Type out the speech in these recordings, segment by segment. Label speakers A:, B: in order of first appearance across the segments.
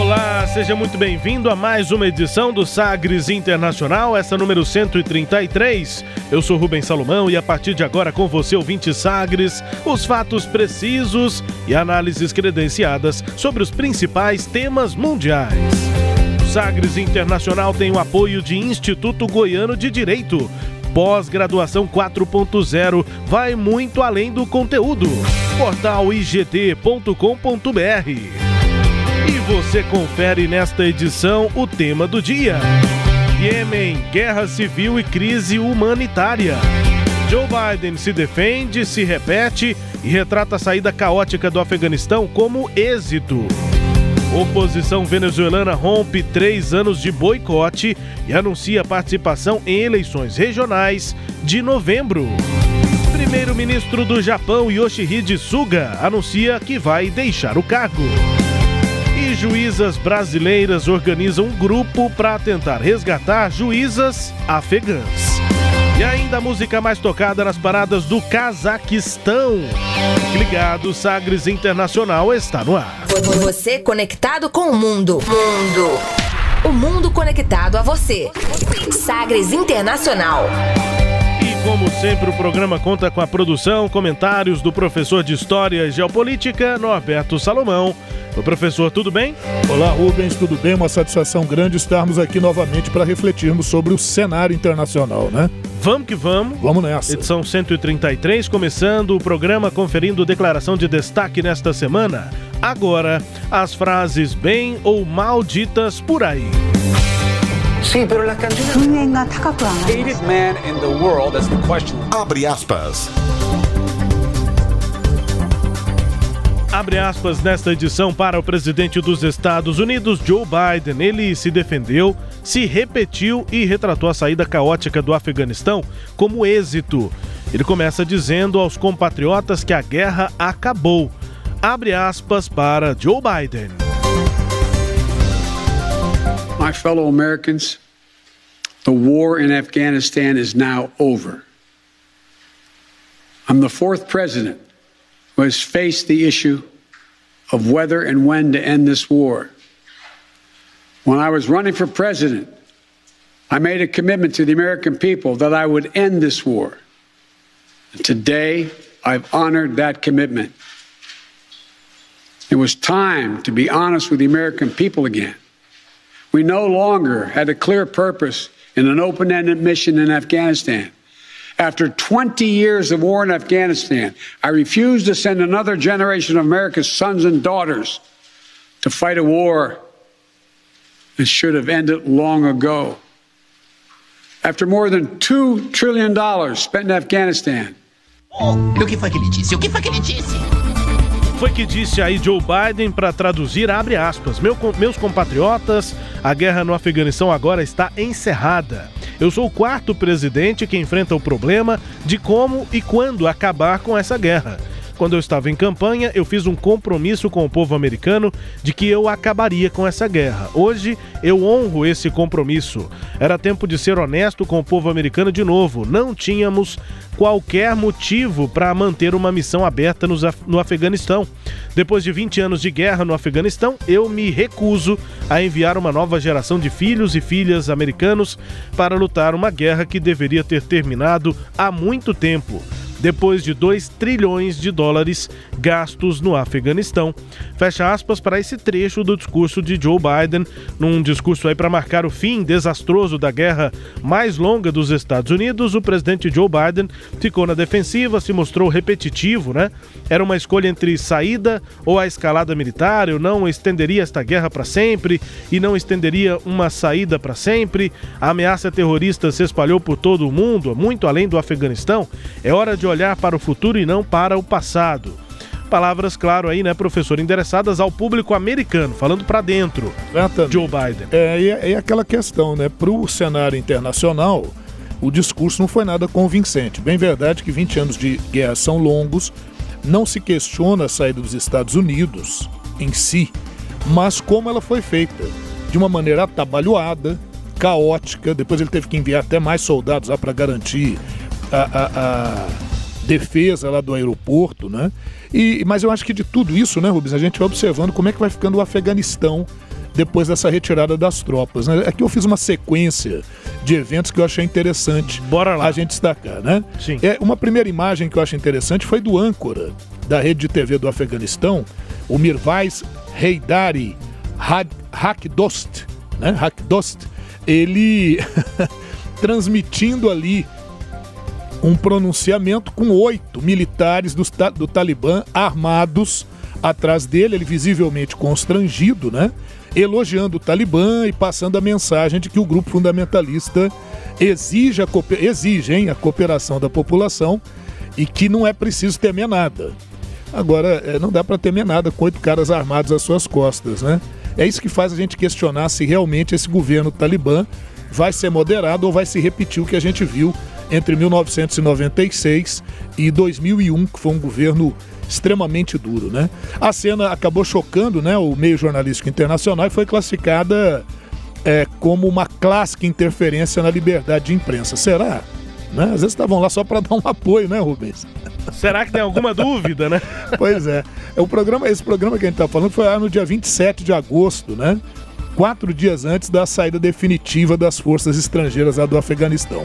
A: Olá, seja muito bem-vindo a mais uma edição do Sagres Internacional, essa número 133. Eu sou Rubens Salomão e a partir de agora com você, ouvinte Sagres, os fatos precisos e análises credenciadas sobre os principais temas mundiais. O Sagres Internacional tem o apoio de Instituto Goiano de Direito. Pós-graduação 4.0 vai muito além do conteúdo. Portal igt.com.br você confere nesta edição o tema do dia: Iêmen, guerra civil e crise humanitária. Joe Biden se defende, se repete e retrata a saída caótica do Afeganistão como êxito. Oposição venezuelana rompe três anos de boicote e anuncia participação em eleições regionais de novembro. Primeiro-ministro do Japão, Yoshihide Suga, anuncia que vai deixar o cargo juízas brasileiras organizam um grupo para tentar resgatar juízas afegãs. E ainda a música mais tocada nas paradas do Cazaquistão. Ligado, Sagres Internacional está no ar.
B: Você conectado com o mundo. Mundo. O mundo conectado a você. Sagres Internacional.
A: Como sempre, o programa conta com a produção, comentários do professor de História e Geopolítica, Norberto Salomão Ô professor, tudo bem?
C: Olá, Rubens, tudo bem? Uma satisfação grande estarmos aqui novamente para refletirmos sobre o cenário internacional, né?
A: Vamos que vamos.
C: Vamos nessa.
A: Edição 133, começando o programa conferindo declaração de destaque nesta semana. Agora, as frases bem ou mal ditas por aí.
D: Sim, pero la man in the world, that's the question.
E: Abre aspas.
A: Abre aspas nesta edição para o presidente dos Estados Unidos, Joe Biden. Ele se defendeu, se repetiu e retratou a saída caótica do Afeganistão como êxito. Ele começa dizendo aos compatriotas que a guerra acabou. Abre aspas para Joe Biden.
F: My fellow Americans, the war in Afghanistan is now over. I'm the fourth president who has faced the issue of whether and when to end this war. When I was running for president, I made a commitment to the American people that I would end this war. And today, I've honored that commitment. It was time to be honest with the American people again. We no longer had a clear purpose in an open ended mission in Afghanistan. After 20 years of war in Afghanistan, I refuse to send another generation of America's sons and daughters to fight a war that should have ended long ago. After more than $2 trillion spent in Afghanistan.
G: Oh? Foi que disse
A: aí Joe Biden para traduzir, abre aspas, Meu, meus compatriotas, a guerra no Afeganistão agora está encerrada. Eu sou o quarto presidente que enfrenta o problema de como e quando acabar com essa guerra. Quando eu estava em campanha, eu fiz um compromisso com o povo americano de que eu acabaria com essa guerra. Hoje, eu honro esse compromisso. Era tempo de ser honesto com o povo americano de novo. Não tínhamos qualquer motivo para manter uma missão aberta no Afeganistão. Depois de 20 anos de guerra no Afeganistão, eu me recuso a enviar uma nova geração de filhos e filhas americanos para lutar uma guerra que deveria ter terminado há muito tempo depois de 2 trilhões de dólares gastos no Afeganistão. Fecha aspas para esse trecho do discurso de Joe Biden, num discurso aí para marcar o fim desastroso da guerra mais longa dos Estados Unidos. O presidente Joe Biden ficou na defensiva, se mostrou repetitivo, né? Era uma escolha entre saída ou a escalada militar. Eu não estenderia esta guerra para sempre e não estenderia uma saída para sempre. A ameaça terrorista se espalhou por todo o mundo, muito além do Afeganistão. É hora de olhar para o futuro e não para o passado. Palavras, claro, aí, né, professor, endereçadas ao público americano, falando para dentro.
C: Exatamente.
A: Joe Biden.
C: É, e é, é aquela questão, né? Para o cenário internacional, o discurso não foi nada convincente. Bem verdade que 20 anos de guerra são longos, não se questiona a saída dos Estados Unidos em si, mas como ela foi feita. De uma maneira atabalhoada, caótica, depois ele teve que enviar até mais soldados lá para garantir a, a, a defesa lá do aeroporto, né? E, mas eu acho que de tudo isso, né, Rubens, a gente vai observando como é que vai ficando o Afeganistão depois dessa retirada das tropas. Né? Aqui eu fiz uma sequência de eventos que eu achei interessante
A: Bora lá.
C: a gente destacar, né?
A: Sim.
C: É, uma primeira imagem que eu acho interessante foi do âncora da rede de TV do Afeganistão, o Mirvais Heidari Hakdost, né? Hakdost, ele transmitindo ali um pronunciamento com oito militares ta- do Talibã armados atrás dele, ele visivelmente constrangido, né? Elogiando o Talibã e passando a mensagem de que o grupo fundamentalista exige a, exige, hein, a cooperação da população e que não é preciso temer nada. Agora, eh, não dá para temer nada com oito caras armados às suas costas, né? É isso que faz a gente questionar se realmente esse governo talibã vai ser moderado ou vai se repetir o que a gente viu entre 1996 e 2001, que foi um governo extremamente duro, né? A cena acabou chocando, né, o meio jornalístico internacional e foi classificada eh, como uma clássica interferência na liberdade de imprensa. Será? Né? Às vezes estavam lá só para dar um apoio, né, Rubens?
A: Será que tem alguma dúvida, né?
C: Pois é. O programa, esse programa que a gente está falando foi lá no dia 27 de agosto, né? Quatro dias antes da saída definitiva das forças estrangeiras lá do Afeganistão.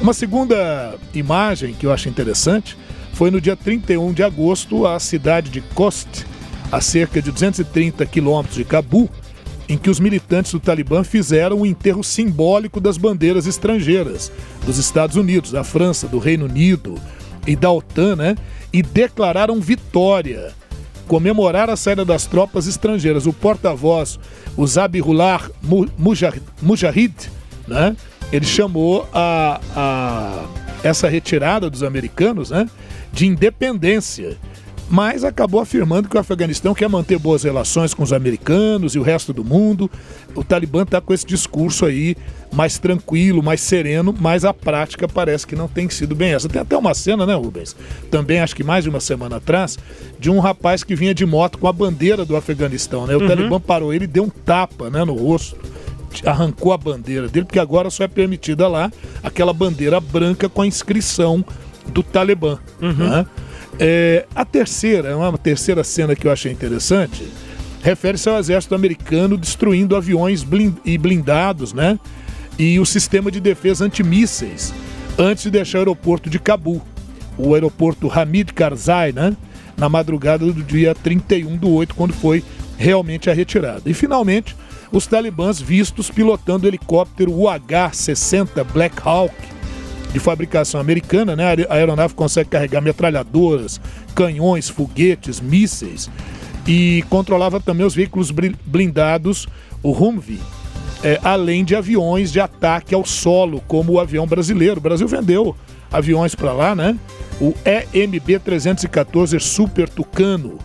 C: Uma segunda imagem que eu acho interessante foi no dia 31 de agosto, a cidade de Khost, a cerca de 230 quilômetros de Cabu, em que os militantes do Talibã fizeram o enterro simbólico das bandeiras estrangeiras dos Estados Unidos, da França, do Reino Unido e da OTAN, né? E declararam vitória. Comemorar a saída das tropas estrangeiras. O porta-voz, o Zabihullah Mu- Mujahid, Mujahid, né? Ele chamou a, a essa retirada dos americanos, né? De independência mas acabou afirmando que o Afeganistão quer manter boas relações com os americanos e o resto do mundo. O Talibã está com esse discurso aí mais tranquilo, mais sereno, mas a prática parece que não tem sido bem essa. Tem até uma cena, né, Rubens? Também acho que mais de uma semana atrás, de um rapaz que vinha de moto com a bandeira do Afeganistão, né? O Talibã parou ele e deu um tapa, né, no rosto. Arrancou a bandeira dele, porque agora só é permitida lá aquela bandeira branca com a inscrição do Talibã. né? É, a terceira, uma terceira cena que eu achei interessante, refere-se ao exército americano destruindo aviões blin- e blindados, né? E o sistema de defesa antimísseis antes de deixar o aeroporto de Cabu, o aeroporto Hamid Karzai, né? Na madrugada do dia 31 do 8, quando foi realmente a retirada. E finalmente, os talibãs vistos pilotando o helicóptero UH-60 Black Hawk, de fabricação americana, né? A aer- A aeronave consegue carregar metralhadoras, canhões, foguetes, mísseis e controlava também os veículos blindados, o Humvee, é, além de aviões de ataque ao solo, como o avião brasileiro. O Brasil vendeu aviões para lá, né? O EMB 314 Super Tucano.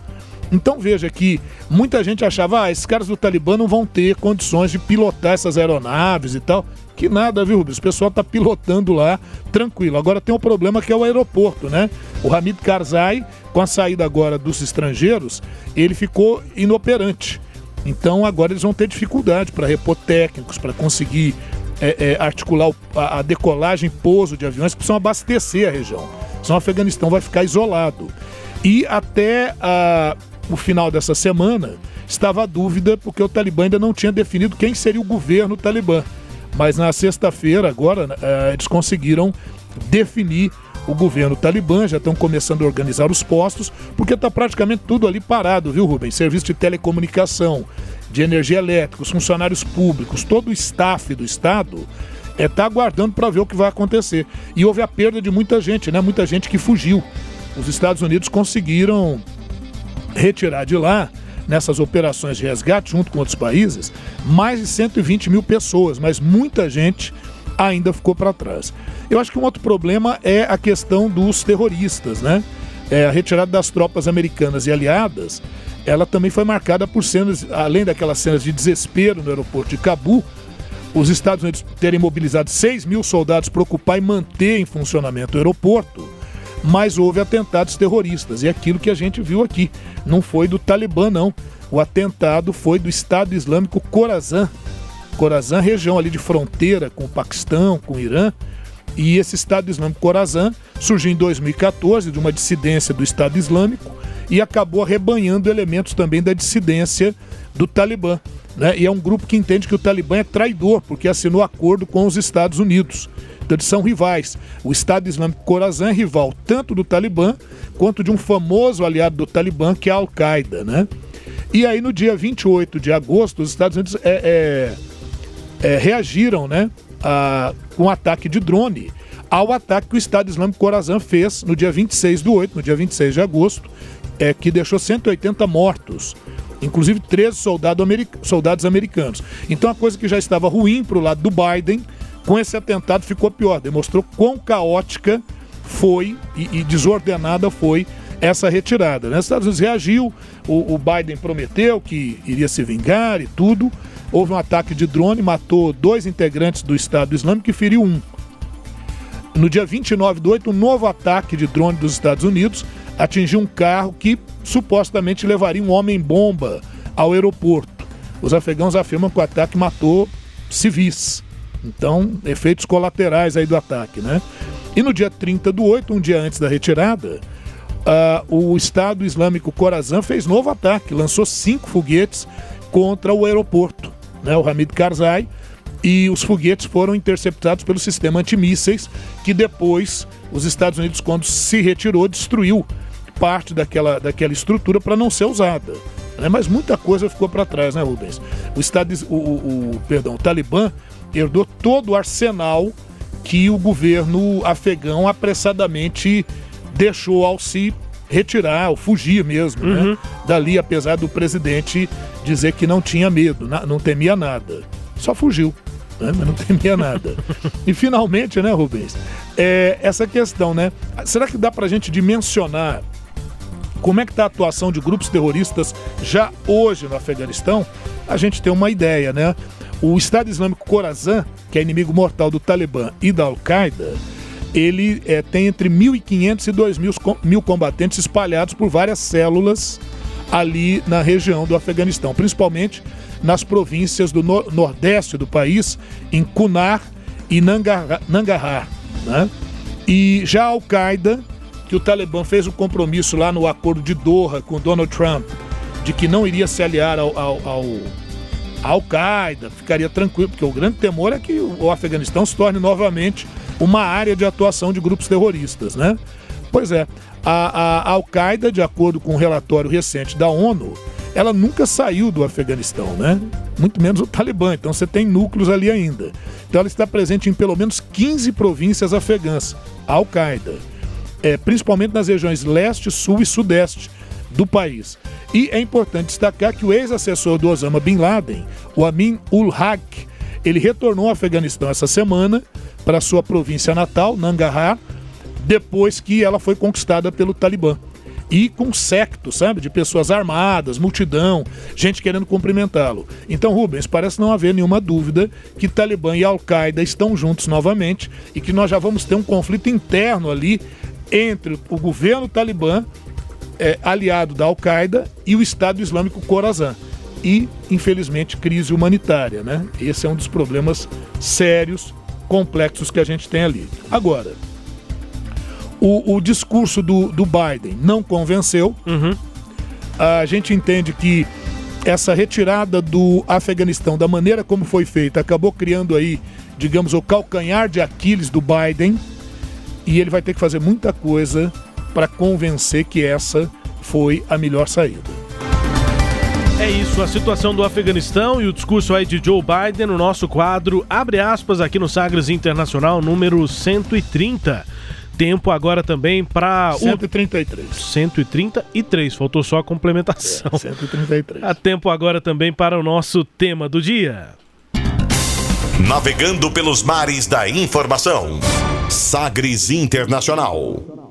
C: Então veja que muita gente achava, ah, esses caras do Talibã não vão ter condições de pilotar essas aeronaves e tal. Que nada, viu, Rubens? O pessoal tá pilotando lá tranquilo. Agora tem um problema que é o aeroporto, né? O Hamid Karzai, com a saída agora dos estrangeiros, ele ficou inoperante. Então agora eles vão ter dificuldade para repor técnicos, para conseguir é, é, articular o- a, a decolagem e pouso de aviões que precisam abastecer a região. Senão o Afeganistão vai ficar isolado. E até a- o final dessa semana estava a dúvida, porque o Talibã ainda não tinha definido quem seria o governo talibã. Mas na sexta-feira, agora, eh, eles conseguiram definir o governo talibã, já estão começando a organizar os postos, porque está praticamente tudo ali parado, viu, Rubens? Serviço de telecomunicação, de energia elétrica, os funcionários públicos, todo o staff do Estado está aguardando para ver o que vai acontecer. E houve a perda de muita gente, né? Muita gente que fugiu. Os Estados Unidos conseguiram retirar de lá, nessas operações de resgate, junto com outros países, mais de 120 mil pessoas, mas muita gente ainda ficou para trás. Eu acho que um outro problema é a questão dos terroristas, né? é, a retirada das tropas americanas e aliadas, ela também foi marcada por cenas, além daquelas cenas de desespero no aeroporto de Cabu, os Estados Unidos terem mobilizado 6 mil soldados para ocupar e manter em funcionamento o aeroporto, mas houve atentados terroristas. E aquilo que a gente viu aqui, não foi do Talibã, não. O atentado foi do Estado Islâmico Khorasan. Khorasan, região ali de fronteira com o Paquistão, com o Irã. E esse Estado Islâmico Khorasan surgiu em 2014 de uma dissidência do Estado Islâmico e acabou arrebanhando elementos também da dissidência do Talibã. Né? E é um grupo que entende que o Talibã é traidor, porque assinou acordo com os Estados Unidos. Então eles são rivais. O Estado Islâmico Khorasan é rival tanto do Talibã quanto de um famoso aliado do Talibã, que é a Al-Qaeda. Né? E aí, no dia 28 de agosto, os Estados Unidos é, é, é, reagiram né, a, com um ataque de drone ao ataque que o Estado Islâmico Khorasan fez no dia 26 do 8, no dia 26 de agosto, é, que deixou 180 mortos inclusive 13 soldado soldados americanos. Então a coisa que já estava ruim para o lado do Biden, com esse atentado ficou pior. Demonstrou quão caótica foi e, e desordenada foi essa retirada. Né? Os Estados Unidos reagiu, o, o, Biden prometeu que iria se vingar e tudo. Houve um ataque de drone, matou dois integrantes do Estado Islâmico e feriu um. No dia 29 do 8, um novo ataque de drone dos Estados Unidos atingiu um carro que supostamente levaria um homem-bomba ao aeroporto. Os afegãos afirmam que o ataque matou civis. Então, efeitos colaterais aí do ataque, né? E no dia 30 do 8, um dia antes da retirada, uh, o Estado Islâmico Khorasan fez novo ataque, lançou cinco foguetes contra o aeroporto, né? O Hamid Karzai, e os foguetes foram interceptados pelo sistema antimísseis, que depois os Estados Unidos, quando se retirou, destruiu parte daquela, daquela estrutura para não ser usada. Né? Mas muita coisa ficou para trás, né, Rubens? O, Estado, o, o, o, perdão, o Talibã herdou todo o arsenal que o governo afegão apressadamente deixou ao se retirar, ao fugir mesmo, né? uhum. né? Dali, apesar do presidente dizer que não tinha medo, não temia nada. Só fugiu, né? mas não temia nada. e finalmente, né, Rubens? É, essa questão, né? Será que dá para a gente dimensionar como é que está a atuação de grupos terroristas já hoje no Afeganistão? A gente tem uma ideia, né? O Estado Islâmico Khorasan, que é inimigo mortal do Talibã e da Al-Qaeda, ele é, tem entre 1.500 e 2.000 mil combatentes espalhados por várias células ali na região do Afeganistão, principalmente nas províncias do no nordeste do país, em Kunar e Nangarhar. Né? E já a Al-Qaeda que o Talibã fez um compromisso lá no acordo de Doha com Donald Trump de que não iria se aliar ao, ao, ao Al-Qaeda, ficaria tranquilo, porque o grande temor é que o Afeganistão se torne novamente uma área de atuação de grupos terroristas, né? Pois é, a, a Al-Qaeda, de acordo com um relatório recente da ONU, ela nunca saiu do Afeganistão, né? Muito menos o Talibã, então você tem núcleos ali ainda. Então ela está presente em pelo menos 15 províncias afegãs, Al-Qaeda é, principalmente nas regiões leste, sul e sudeste do país. E é importante destacar que o ex-assessor do Osama Bin Laden, o Amin ul Haq, ele retornou ao Afeganistão essa semana para sua província natal, Nangarhar, depois que ela foi conquistada pelo Talibã. E com secto, sabe? De pessoas armadas, multidão, gente querendo cumprimentá-lo. Então, Rubens, parece não haver nenhuma dúvida que Talibã e Al-Qaeda estão juntos novamente e que nós já vamos ter um conflito interno ali entre o governo talibã, é, aliado da Al-Qaeda, e o Estado Islâmico Khorasan. E, infelizmente, crise humanitária, né? Esse é um dos problemas sérios, complexos que a gente tem ali. Agora, o, o discurso do, do Biden não convenceu. Uhum. A gente entende que essa retirada do Afeganistão, da maneira como foi feita, acabou criando aí, digamos, o calcanhar de Aquiles do Biden e ele vai ter que fazer muita coisa para convencer que essa foi a melhor saída.
A: É isso, a situação do Afeganistão e o discurso aí de Joe Biden no nosso quadro, abre aspas, aqui no Sagres Internacional, número 130. Tempo agora também para
C: o. 133.
A: 133, faltou só a complementação. É,
C: 133.
A: Há tempo agora também para o nosso tema do dia.
E: Navegando pelos mares da informação. Sagres Internacional.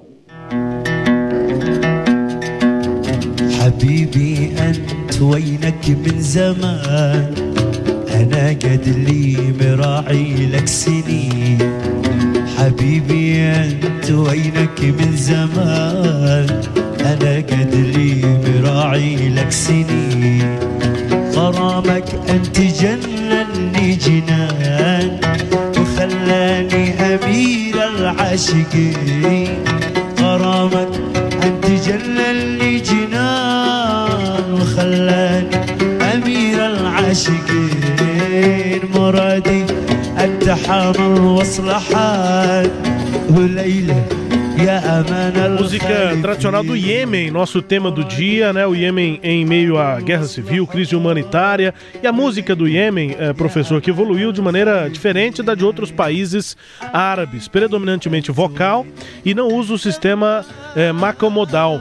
H: حبيبي أنت وينك من زمان؟ أنا قد لي مراعي لك سنين. حبيبي أنت وينك من زمان؟ أنا قد لي مراعي لك سنين. غرامك أنت جنني جنان وخلاني أمير العاشقين. يومك أنت اللي جنان وخلاني أمير العاشقين. مرادي اتحامل واصلحات وليله
A: Música tradicional do Iêmen, nosso tema do dia, né? O Iêmen em meio à guerra civil, crise humanitária. E a música do Iêmen, é, professor, que evoluiu de maneira diferente da de outros países árabes, predominantemente vocal e não usa o sistema é, macomodal.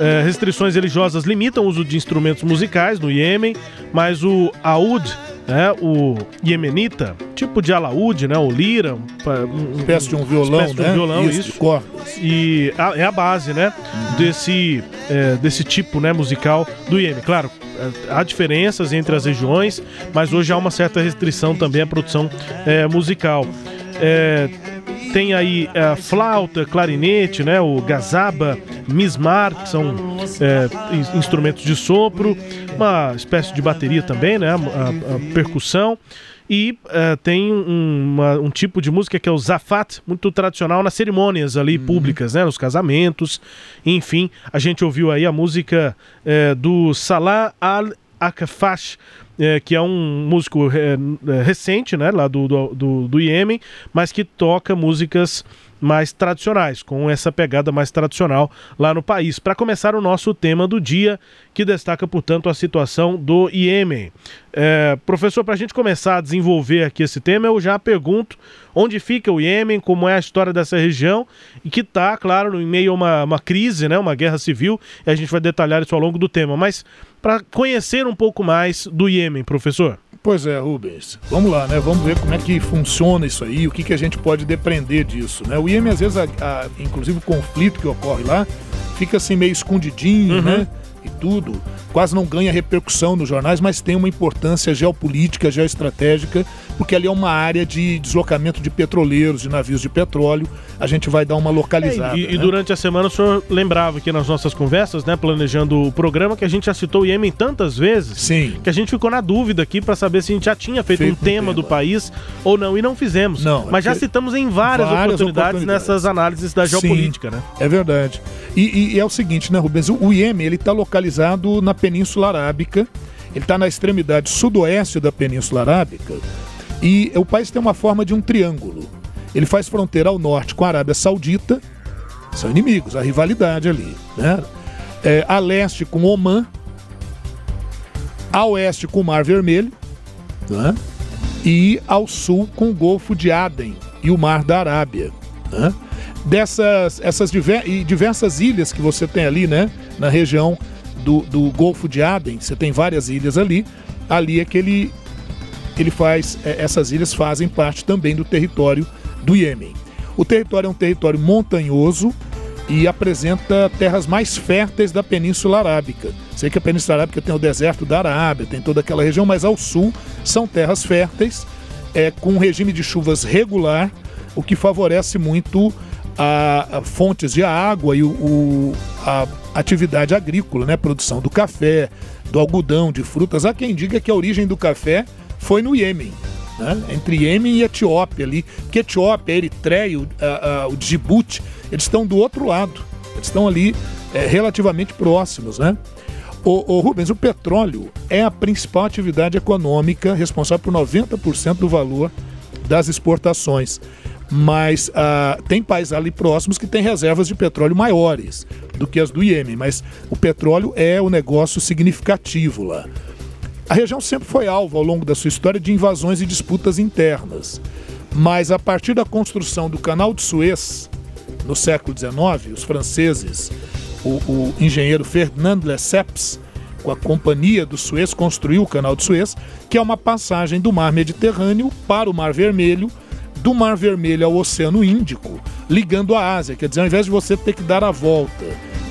A: É, restrições religiosas limitam o uso de instrumentos musicais no Iêmen, mas o Aoud, né, o iemenita, tipo de alaúde, né, o lira, um,
C: espécie de um violão,
A: espécie de um
C: né?
A: violão,
C: Isso,
A: isso. E a- é a base, né, desse, é, desse tipo, né, musical do Iêmen. Claro, é, há diferenças entre as regiões, mas hoje há uma certa restrição também à produção é, musical. É, tem aí a flauta, clarinete, né, o gazaba, mismar, que são é, in- instrumentos de sopro, uma espécie de bateria também, né, a, a- a percussão. E é, tem um, uma- um tipo de música que é o zafat, muito tradicional nas cerimônias ali públicas, né, nos casamentos. Enfim, a gente ouviu aí a música é, do Salah Al-Akafash, é, que é um músico é, é, recente, né, lá do, do, do, do Iêmen, mas que toca músicas mais tradicionais, com essa pegada mais tradicional lá no país. Para começar o nosso tema do dia, que destaca, portanto, a situação do Iêmen. É, professor, para a gente começar a desenvolver aqui esse tema, eu já pergunto onde fica o Iêmen, como é a história dessa região, e que está, claro, em meio a uma, uma crise, né, uma guerra civil, e a gente vai detalhar isso ao longo do tema. Mas para conhecer um pouco mais do Iêmen, professor.
C: Pois é, Rubens. Vamos lá, né? Vamos ver como é que funciona isso aí, o que, que a gente pode depreender disso, né? O IEM, às vezes, a- a- inclusive o conflito que ocorre lá, fica assim meio escondidinho, né? E tudo. Quase não ganha repercussão nos jornais, mas tem uma importância geopolítica, geoestratégica, porque ali é uma área de deslocamento de petroleiros, de navios de petróleo. A gente vai dar uma localizada.
A: É, e, e
C: né?
A: durante a semana o senhor lembrava aqui nas nossas conversas, né, planejando o programa, que a gente já citou o Iêmen tantas vezes,
C: Sim.
A: que a gente ficou na dúvida aqui para saber se a gente já tinha feito,
C: Feito
A: um tema
C: tema.
A: do país ou não, e não fizemos.
C: Não, é
A: Mas já
C: porque-
A: citamos em várias,
C: Várias
A: oportunidades,
C: oportunidades.
A: nessas análises da geopolítica,
C: Sim,
A: né?
C: É verdade. E, e- e é o seguinte, né, Rubens? O, o Iêmen ele está localizado na Península Arábica. Ele está na extremidade sudoeste da Península Arábica. E o país tem uma forma de um triângulo. Ele faz fronteira ao norte com a Arábia Saudita. São inimigos, a rivalidade ali. Né? É, a leste com Omã. A oeste com o Mar Vermelho. né? E ao sul com o Golfo de Aden e o Mar da Arábia. né? Dessas essas diver- e diversas ilhas que você tem ali, né? Na região do, do Golfo de Aden, você tem várias ilhas ali. Ali é que ele, ele faz. é, essas ilhas fazem parte também do território do Iêmen. O território é um território montanhoso e apresenta terras mais férteis da Península Arábica. Sei que a Península Arábica tem o deserto da Arábia, tem toda aquela região, mas ao sul são terras férteis, é, com um regime de chuvas regular, o que favorece muito a, a fontes de água e o, o- a atividade agrícola, né? Produção do café, do algodão, de frutas. Há quem diga que a origem do café foi no Iêmen. né? Entre Iêmen e Etiópia ali. Porque Etiópia, Eritreia, o, a- a- o Djibouti, eles estão do outro lado. Eles estão ali é, relativamente próximos, né? O, Rubens, o petróleo é a principal atividade econômica responsável por 90% do valor das exportações. Mas ah, tem países ali próximos que têm reservas de petróleo maiores do que as do Iêmen, mas o petróleo é o negócio significativo lá. A região sempre foi alvo ao longo da sua história de invasões e disputas internas. Mas a partir da construção do Canal de Suez, no século XIX, os franceses, o, o engenheiro Ferdinand Lesseps, com a Companhia do Suez, construiu o Canal de Suez, que é uma passagem do Mar Mediterrâneo para o Mar Vermelho, do Mar Vermelho ao Oceano Índico, ligando a Ásia. Quer dizer, ao invés de você ter que dar a volta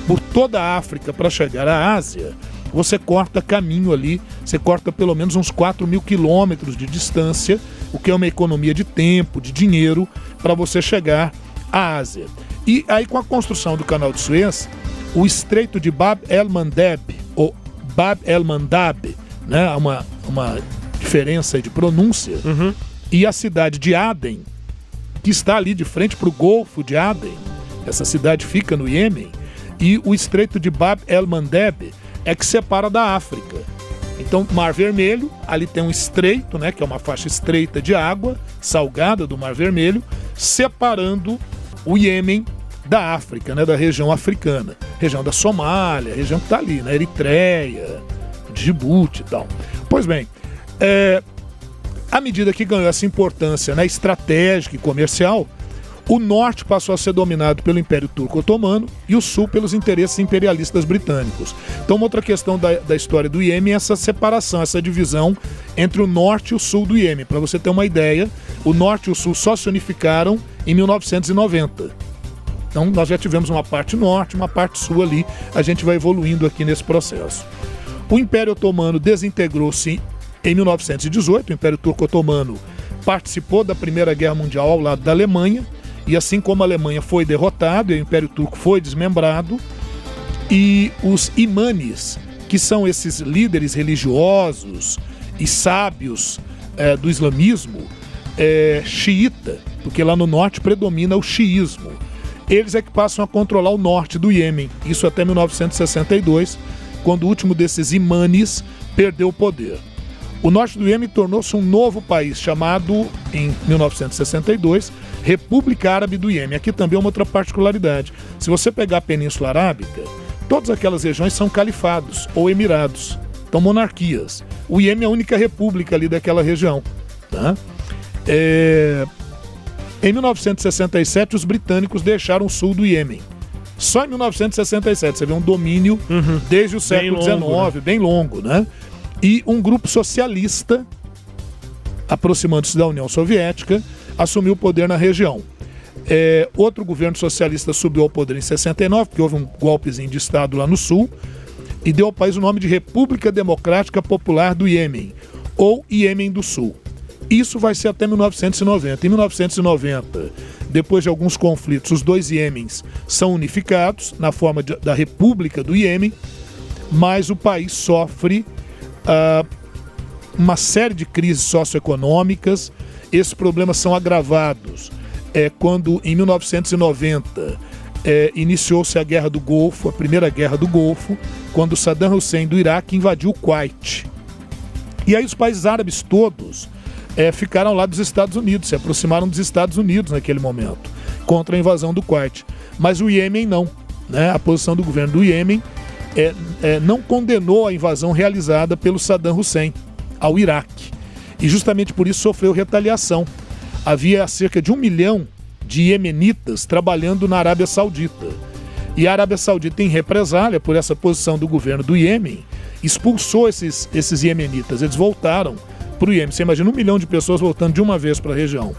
C: por toda a África para chegar à Ásia, você corta caminho ali, você corta pelo menos uns 4 mil quilômetros de distância, o que é uma economia de tempo, de dinheiro, para você chegar à Ásia. E aí, com a construção do canal de Suez, o estreito de Bab el-Mandeb, ou Bab el-Mandab, né, uma, uma diferença de pronúncia, e a cidade de Aden, que está ali de frente para o Golfo de Aden, essa cidade fica no Iêmen, e o estreito de Bab el-Mandeb é que separa da África. Então, Mar Vermelho, ali tem um estreito, né, que é uma faixa estreita de água salgada do Mar Vermelho, separando o Iêmen da África, né, da região africana, região da Somália, região que está ali, né, Eritreia, Djibouti e tal. Pois bem, é, à medida que ganhou essa importância né, estratégica e comercial, o norte passou a ser dominado pelo Império Turco Otomano e o sul pelos interesses imperialistas britânicos. Então, uma outra questão da, da história do Iêmen é essa separação, essa divisão entre o norte e o sul do Iêmen. Para você ter uma ideia, o norte e o sul só se unificaram em 1990. Então, nós já tivemos uma parte norte, uma parte sul ali. A gente vai evoluindo aqui nesse processo. O Império Otomano desintegrou-se em 1918. O Império Turco Otomano participou da Primeira Guerra Mundial ao lado da Alemanha. E assim como a Alemanha foi derrotada e o Império Turco foi desmembrado, e os imanes, que são esses líderes religiosos e sábios eh, do islamismo, eh, xiita, porque lá no norte predomina o xiismo. Eles é que passam a controlar o norte do Iêmen, isso até 1962, quando o último desses imanes perdeu o poder. O norte do Iêmen tornou-se um novo país chamado, em 1962, República Árabe do Iêmen. Aqui também é uma outra particularidade. Se você pegar a Península Arábica, todas aquelas regiões são califados ou emirados, então monarquias. O Iêmen é a única república ali daquela região. Tá? É... Em 1967, os britânicos deixaram o sul do Iêmen. Só em 1967, você vê um domínio desde o século XIX,
A: né?
C: bem longo, né? E um grupo socialista, aproximando-se da União Soviética, assumiu o poder na região. É, outro governo socialista subiu ao poder em 69, porque houve um golpezinho de Estado lá no sul, e deu ao país o nome de República Democrática Popular do Iêmen, ou Iêmen do Sul. Isso vai ser até 1990. Em 1990, depois de alguns conflitos, os dois Iêmens são unificados na forma de- da República do Iêmen, mas o país sofre ah, uma série de crises socioeconômicas. Esses problemas são agravados é, quando, em 1990, é, iniciou-se a Guerra do Golfo, a primeira Guerra do Golfo, quando Saddam Hussein do Iraque invadiu o Kuwait. E aí os países árabes todos é, ficaram lá dos Estados Unidos, se aproximaram dos Estados Unidos naquele momento, contra a invasão do Kuwait. Mas o Iêmen não. Né? A posição do governo do Iêmen é, é, não condenou a invasão realizada pelo Saddam Hussein ao Iraque. E justamente por isso sofreu retaliação. Havia cerca de um milhão de iemenitas trabalhando na Arábia Saudita. E a Arábia Saudita, em represália por essa posição do governo do Iêmen, expulsou esses, esses iemenitas. Eles voltaram para o Iêmen. Você imagina um milhão de pessoas voltando de uma vez para a região.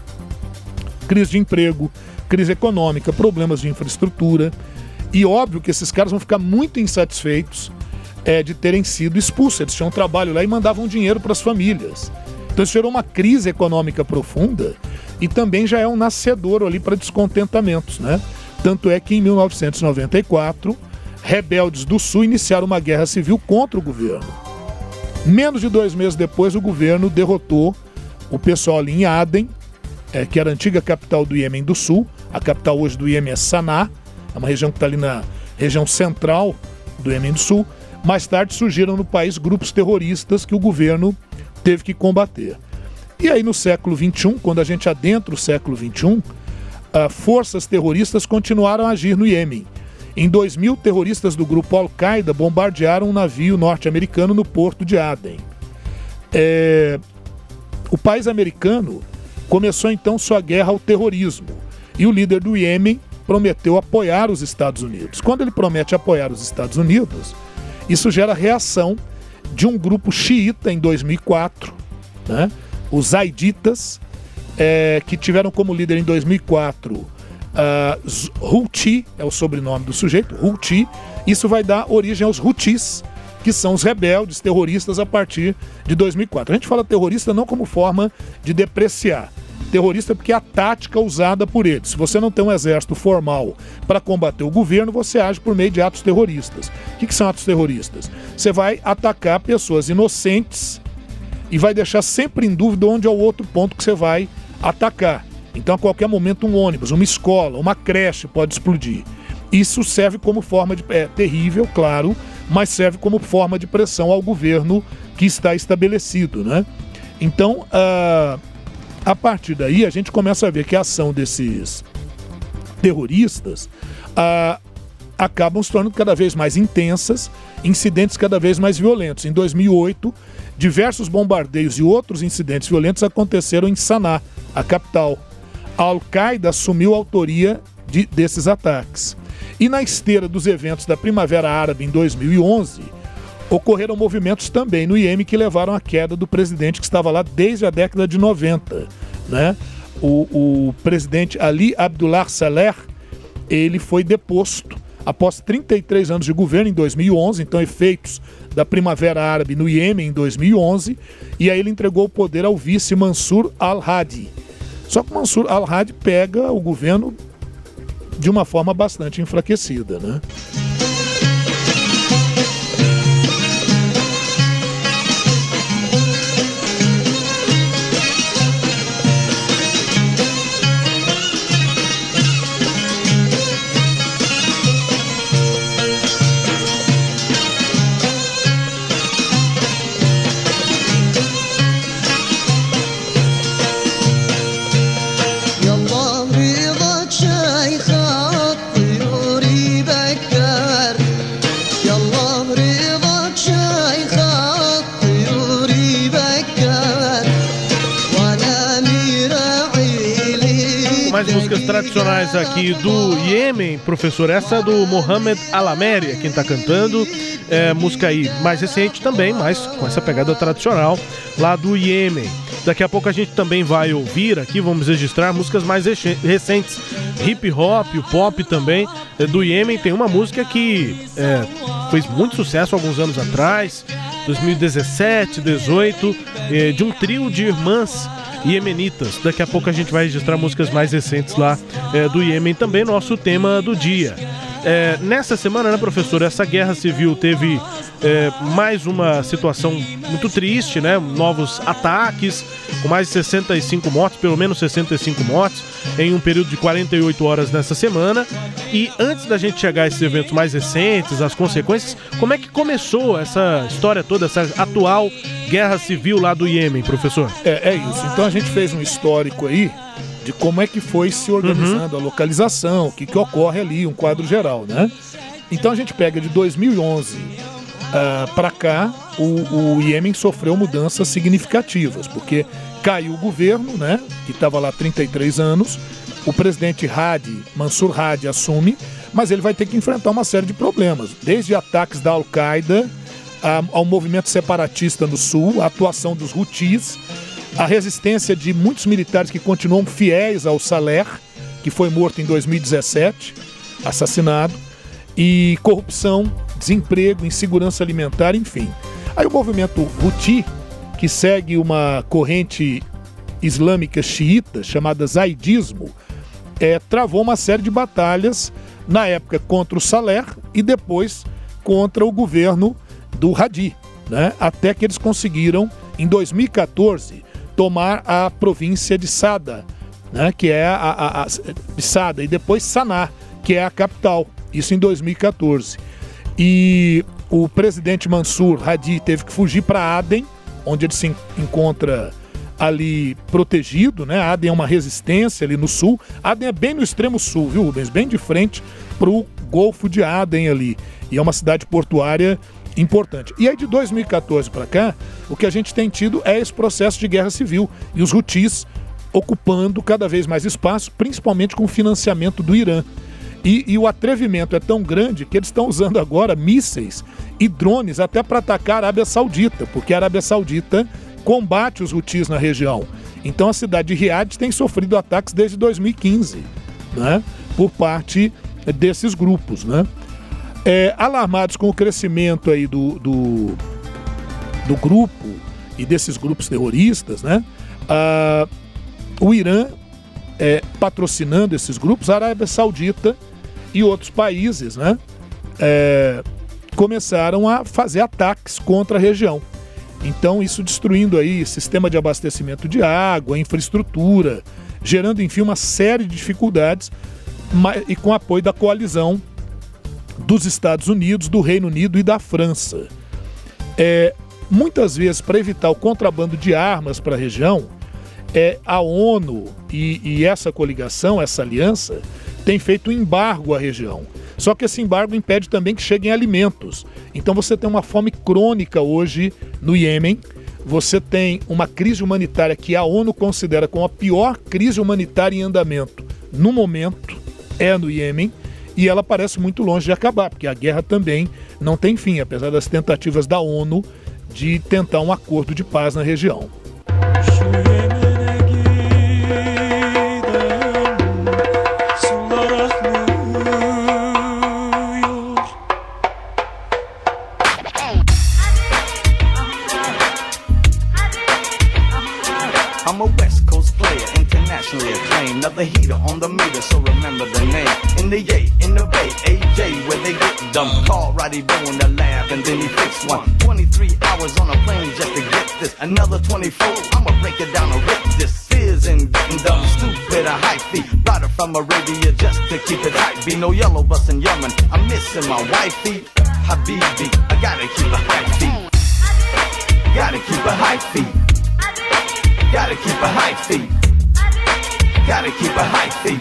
C: Crise de emprego, crise econômica, problemas de infraestrutura. E óbvio que esses caras vão ficar muito insatisfeitos é, de terem sido expulsos. Eles tinham trabalho lá e mandavam dinheiro para as famílias. Então isso gerou uma crise econômica profunda e também já é um nascedouro ali para descontentamentos, né? Tanto é que em 1994, rebeldes do Sul iniciaram uma guerra civil contra o governo. Menos de dois meses depois, o governo derrotou o pessoal ali em Aden, é, que era a antiga capital do Iêmen do Sul. A capital hoje do Iêmen é Sanaa, é uma região que está ali na região central do Iêmen do Sul. Mais tarde surgiram no país grupos terroristas que o governo teve que combater. E aí no século XXI, quando a gente adentra o século XXI, ah, forças terroristas continuaram a agir no Iêmen. Em 2000, terroristas do grupo Al-Qaeda bombardearam um navio norte-americano no porto de Aden. É, O país americano começou então sua guerra ao terrorismo e o líder do Iêmen prometeu apoiar os Estados Unidos. Quando ele promete apoiar os Estados Unidos, isso gera reação de um grupo xiita em 2004, né? os Zaiditas, é, que tiveram como líder em 2004 uh, Houthi, é o sobrenome do sujeito, Houthi, Isso vai dar origem aos Houthis, que são os rebeldes terroristas a partir de 2004. A gente fala terrorista não como forma de depreciar. Terrorista porque é a tática usada por eles. Se você não tem um exército formal para combater o governo, você age por meio de atos terroristas. O que, que são atos terroristas? Você vai atacar pessoas inocentes e vai deixar sempre em dúvida onde é o outro ponto que você vai atacar. Então, a qualquer momento, um ônibus, uma escola, uma creche pode explodir. Isso serve como forma de. É terrível, claro, mas serve como forma de pressão ao governo que está estabelecido, né? Então, uh, a partir daí, a gente começa a ver que a ação desses terroristas uh, acabam se tornando cada vez mais intensas, incidentes cada vez mais violentos. Em 2008, diversos bombardeios e outros incidentes violentos aconteceram em Sanaa, a capital. A Al-Qaeda assumiu a autoria de, desses ataques. E na esteira dos eventos da Primavera Árabe em 2011, ocorreram movimentos também no Iêmen que levaram à queda do presidente que estava lá desde a década de 90. Né? O, o presidente Ali Abdullah Saleh ele foi deposto após 33 anos de governo em 2011, então efeitos da Primavera Árabe no Iêmen em 2011, e aí ele entregou o poder ao vice Mansur al-Hadi. Só que Mansur al-Hadi pega o governo de uma forma bastante enfraquecida, né?
A: Músicas tradicionais aqui do Iêmen, professor. Essa é do Mohamed Alameri, é quem está cantando. É, música aí mais recente também, mas com essa pegada tradicional lá do Iêmen. Daqui a pouco a gente também vai ouvir aqui, vamos registrar músicas mais recentes, hip hop, o pop também é, do Iêmen. Tem uma música que é, fez muito sucesso alguns anos atrás, 2017, 18, é, de um trio de irmãs iemenitas. Daqui a pouco a gente vai registrar músicas mais recentes lá é, do Iêmen, também nosso tema do dia. É, nessa semana, né, professor, essa guerra civil teve é, mais uma situação muito triste, né? Novos ataques, com mais de 65 mortes, pelo menos 65 mortes, em um período de 48 horas nessa semana. E antes da gente chegar a esses eventos mais recentes, as consequências, como é que começou essa história toda, essa atual guerra civil lá do Iêmen, professor?
C: É, é isso. Então a gente fez um histórico aí de como é que foi se organizando uhum. a localização, o que, que ocorre ali, um quadro geral, né? Então a gente pega de 2011 uh, para cá, o, o Iêmen sofreu mudanças significativas, porque caiu o governo, né, que estava lá há 33 anos, o presidente Hadi, Mansur Hadi, assume, mas ele vai ter que enfrentar uma série de problemas, desde ataques da Al-Qaeda ao movimento separatista no sul, a atuação dos Houthis, a resistência de muitos militares que continuam fiéis ao Saler, que foi morto em 2017, assassinado, e corrupção, desemprego, insegurança alimentar, enfim. Aí o movimento Houthi, que segue uma corrente islâmica xiita chamada Zaidismo, é, travou uma série de batalhas, na época contra o Saler e depois contra o governo do Hadi, né? até que eles conseguiram, em 2014, tomar a província de Sada, né, que é a, a, a de Sada, e depois Saná, que é a capital. Isso em 2014. E o presidente Mansur Hadi teve que fugir para Aden, onde ele se encontra ali protegido, né? Aden é uma resistência ali no sul. Aden é bem no extremo sul, viu, Rubens? Bem de frente para o Golfo de Aden ali. E é uma cidade portuária importante. E aí de 2014 para cá, o que a gente tem tido é esse processo de guerra civil e os Houthis ocupando cada vez mais espaço, principalmente com o financiamento do Irã. E, e o atrevimento é tão grande que eles estão usando agora mísseis e drones até para atacar a Arábia Saudita, porque a Arábia Saudita combate os Houthis na região. Então a cidade de Riad tem sofrido ataques desde 2015, né, por parte desses grupos, né? É, alarmados com o crescimento aí do, do, do grupo e desses grupos terroristas, né? Ah, o Irã é, patrocinando esses grupos, a Arábia Saudita e outros países, né? É, começaram a fazer ataques contra a região. Então, isso destruindo aí sistema de abastecimento de água, infraestrutura, gerando, enfim, uma série de dificuldades e com apoio da coalizão dos Estados Unidos, do Reino Unido e da França. É, muitas vezes, para evitar o contrabando de armas para a região, é, a ONU e, e essa coligação, essa aliança, tem feito um embargo à região. Só que esse embargo impede também que cheguem alimentos. Então você tem uma fome crônica hoje no Iêmen. Você tem uma crise humanitária que a ONU considera como a pior crise humanitária em andamento no momento, é no Iêmen e ela parece muito longe de acabar, porque a guerra também não tem fim, apesar das tentativas da ONU de tentar um acordo de paz na região.
I: Another heater on the meter, so remember the name. In the Yay, in the Bay, AJ, where they get dumb. Call Roddy Doe in the lab, and then he fixed one. 23 hours on a plane just to get this. Another 24, I'ma break it down and rip this. Fizz and getting dumb, stupid, a high feet. Rider from Arabia just to keep it hype. Be no yellow bus in Yemen. I'm missing my wifey. Habibi, I gotta keep a high feet. Gotta keep a high fee. Gotta keep a high feet. Gotta keep a high feet.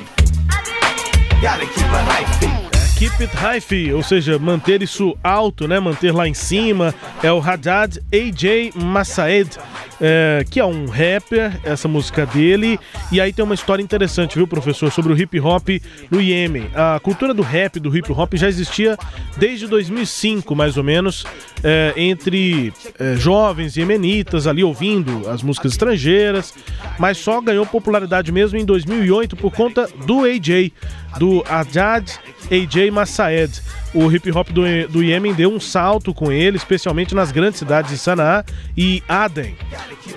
I: Gotta keep a high feet.
A: Keep it high, ou seja, manter isso alto, né? Manter lá em cima. É o Haddad AJ Massaed, é, que é um rapper, essa música dele. E aí tem uma história interessante, viu, professor, sobre o hip hop no Iêmen. A cultura do rap, do hip hop, já existia desde 2005, mais ou menos, é, entre é, jovens iemenitas ali ouvindo as músicas estrangeiras, mas só ganhou popularidade mesmo em 2008 por conta do AJ, do Haddad AJ Massaed. O hip hop do, do Iêmen deu um salto com ele, especialmente nas grandes cidades de Sanaa e Aden.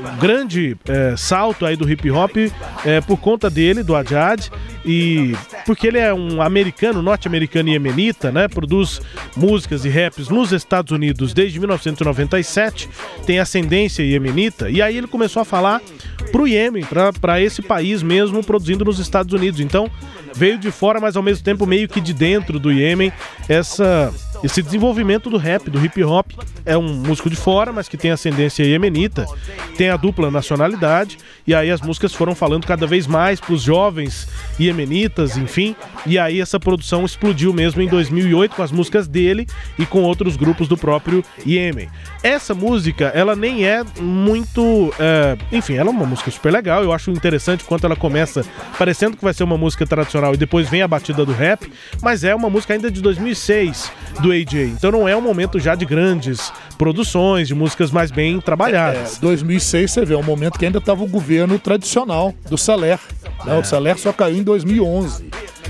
A: Um grande é, salto aí do hip hop é, por conta dele, do Haddad, e porque ele é um americano, norte-americano e iemenita, né? Produz músicas e raps nos Estados Unidos desde 1997, tem ascendência iemenita, e aí ele começou a falar pro Iêmen, para esse país mesmo, produzindo nos Estados Unidos. Então, veio de fora, mas ao mesmo tempo meio que de dentro do Iêmen, essa esse desenvolvimento do rap, do hip hop. É um músico de fora, mas que tem ascendência iemenita, tem a dupla nacionalidade, e aí as músicas foram falando cada vez mais para os jovens iemenitas, enfim, e aí essa produção explodiu mesmo em 2008 com as músicas dele e com outros grupos do próprio Iêmen. Essa música, ela nem é muito. É, enfim, ela é uma música super legal, eu acho interessante quanto ela começa parecendo que vai ser uma música tradicional e depois vem a batida do rap, mas é uma música ainda de 2006 do AJ. Então não é um momento já de grandes produções, de músicas mais bem trabalhadas.
C: É, 2006 você vê, é um momento que ainda estava o governo tradicional do Saler. Né? É. O Saler só caiu em 2011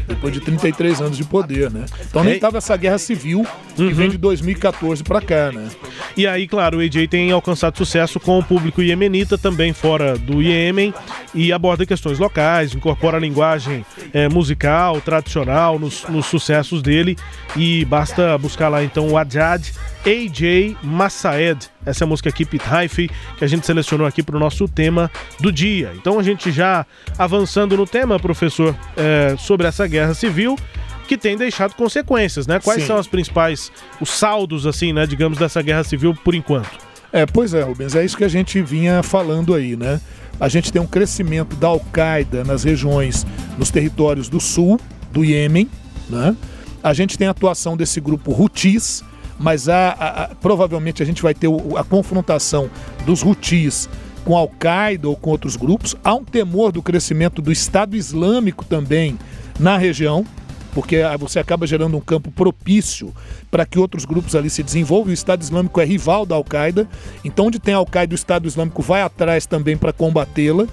C: depois de 33 anos de poder, né? Então nem estava essa guerra civil que uhum. vem de 2014 para cá, né?
A: E aí, claro, o AJ tem alcançado sucesso com o público iemenita, também fora do Iêmen, e aborda questões locais, incorpora a linguagem é, musical, tradicional nos, nos sucessos dele, e basta buscar lá então o Adjad AJ Massaed. Essa é a música Keep It High que a gente selecionou aqui para o nosso tema do dia. Então a gente já avançando no tema, professor, é, sobre essa guerra civil que tem deixado consequências, né? Quais Sim. são as principais, os saldos, assim, né, digamos, dessa guerra civil por enquanto?
C: É, pois é, Rubens, é isso que a gente vinha falando aí, né? A gente tem um crescimento da Al-Qaeda nas regiões, nos territórios do sul, do Iêmen, né? A gente tem a atuação desse grupo Houthis, mas há, há, provavelmente a gente vai ter a confrontação dos Houthis com Al-Qaeda ou com outros grupos. Há um temor do crescimento do Estado Islâmico também na região, porque você acaba gerando um campo propício para que outros grupos ali se desenvolvam. O Estado Islâmico é rival da Al-Qaeda, então onde tem Al-Qaeda, o Estado Islâmico vai atrás também para combatê-la.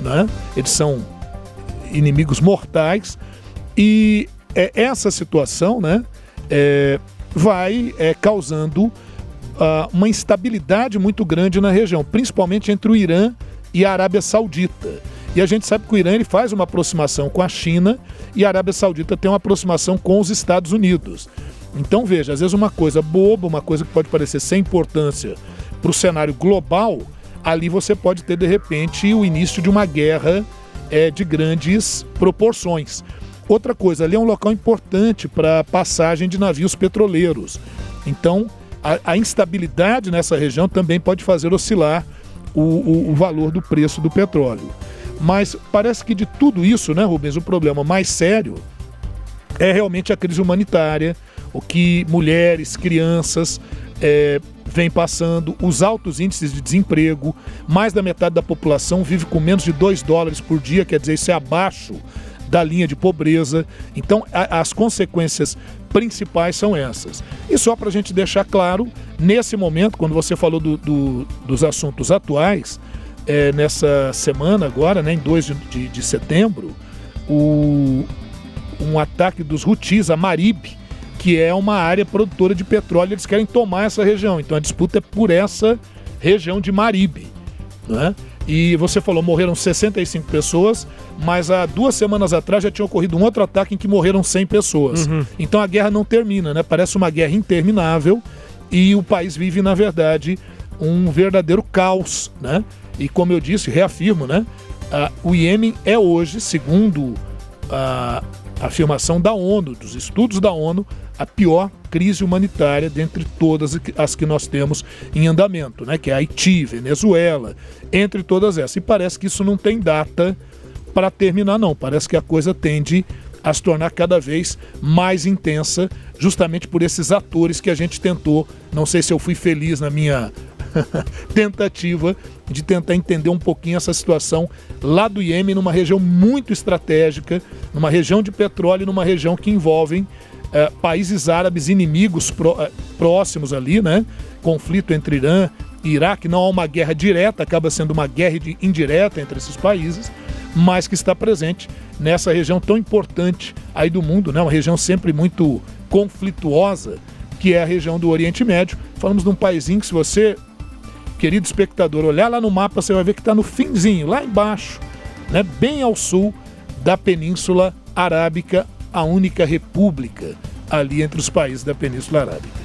C: Né? Eles são inimigos mortais. E é, essa situação, né? É, vai é, causando ah, uma instabilidade muito grande na região, principalmente entre o Irã e a Arábia Saudita. E a gente sabe que o Irã ele faz uma aproximação com a China e a Arábia Saudita tem uma aproximação com os Estados Unidos. Então veja, às vezes uma coisa boba, uma coisa que pode parecer sem importância para o cenário global, ali você pode ter de repente o início de uma guerra é, de grandes proporções. Outra coisa, ali é um local importante para passagem de navios petroleiros. Então, a, a, instabilidade nessa região também pode fazer oscilar o, o, o valor do preço do petróleo. Mas parece que de tudo isso, né, Rubens, o problema mais sério é realmente a crise humanitária, o que mulheres, crianças é, vêm passando, os altos índices de desemprego, mais da metade da população vive com menos de 2 dólares por dia, quer dizer, isso é abaixo da linha de pobreza. Então, a, as consequências principais são essas. E só para a gente deixar claro, nesse momento, quando você falou do, do, dos assuntos atuais, é, nessa semana agora, né, em 2 de, de, de setembro, o, um ataque dos Houthis a Marib, que é uma área produtora de petróleo, eles querem tomar essa região. Então a disputa é por essa região de Marib. Né? E você falou, morreram 65 pessoas, mas há duas semanas atrás já tinha ocorrido um outro ataque em que morreram 100 pessoas. Uhum. Então a guerra não termina, né? Parece uma guerra interminável e o país vive, na verdade, um verdadeiro caos, né? E como eu disse, reafirmo, né? Uh, o Iêmen é hoje, segundo afirmação da ONU, dos estudos da ONU, a pior crise humanitária dentre todas as que nós temos em andamento, né? Que é Haiti, Venezuela, entre todas essas. E parece que isso não tem data para terminar, não. Parece que a coisa tende a se tornar cada vez mais intensa, justamente por esses atores que a gente tentou. Não sei se eu fui feliz na minha tentativa de tentar entender um pouquinho essa situação lá do Iêmen, numa região muito estratégica, numa região de petróleo, numa região que envolvem é, países árabes inimigos pró, é, próximos ali, né? Conflito entre Irã e Iraque. Não há uma guerra direta, acaba sendo uma guerra indireta entre esses países, mas que está presente nessa região tão importante aí do mundo, né? Uma região sempre muito conflituosa, que é a região do Oriente Médio. Falamos de um paísinho que, se você querido espectador, olhar lá no mapa, você vai ver que está no finzinho, lá embaixo, né, bem ao sul da Península Arábica, a única república ali entre os países da Península Arábica.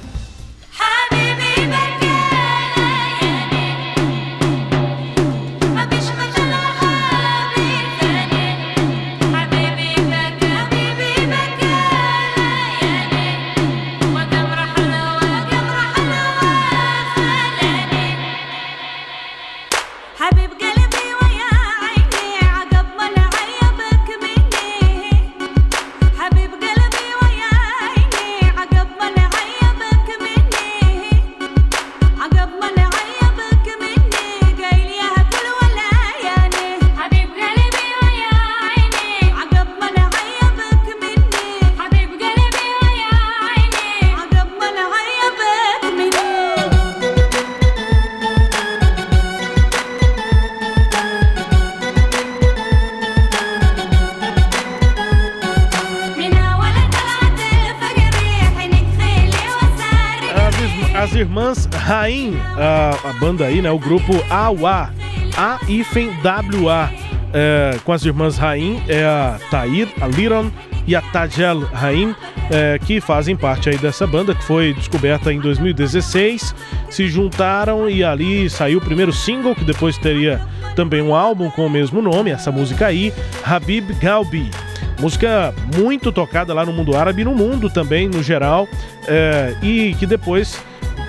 C: Banda aí, né? O grupo AWA, A-WA, é, com as irmãs Rain, é a Tair, a Liron e a Tajel Rain, é, que fazem parte aí dessa banda que foi descoberta em 2016. Se juntaram e ali saiu o primeiro single, que depois teria também um álbum com o mesmo nome, essa música aí, Habib Galbi. Música muito tocada lá no mundo árabe e no mundo também, no geral, é, e que depois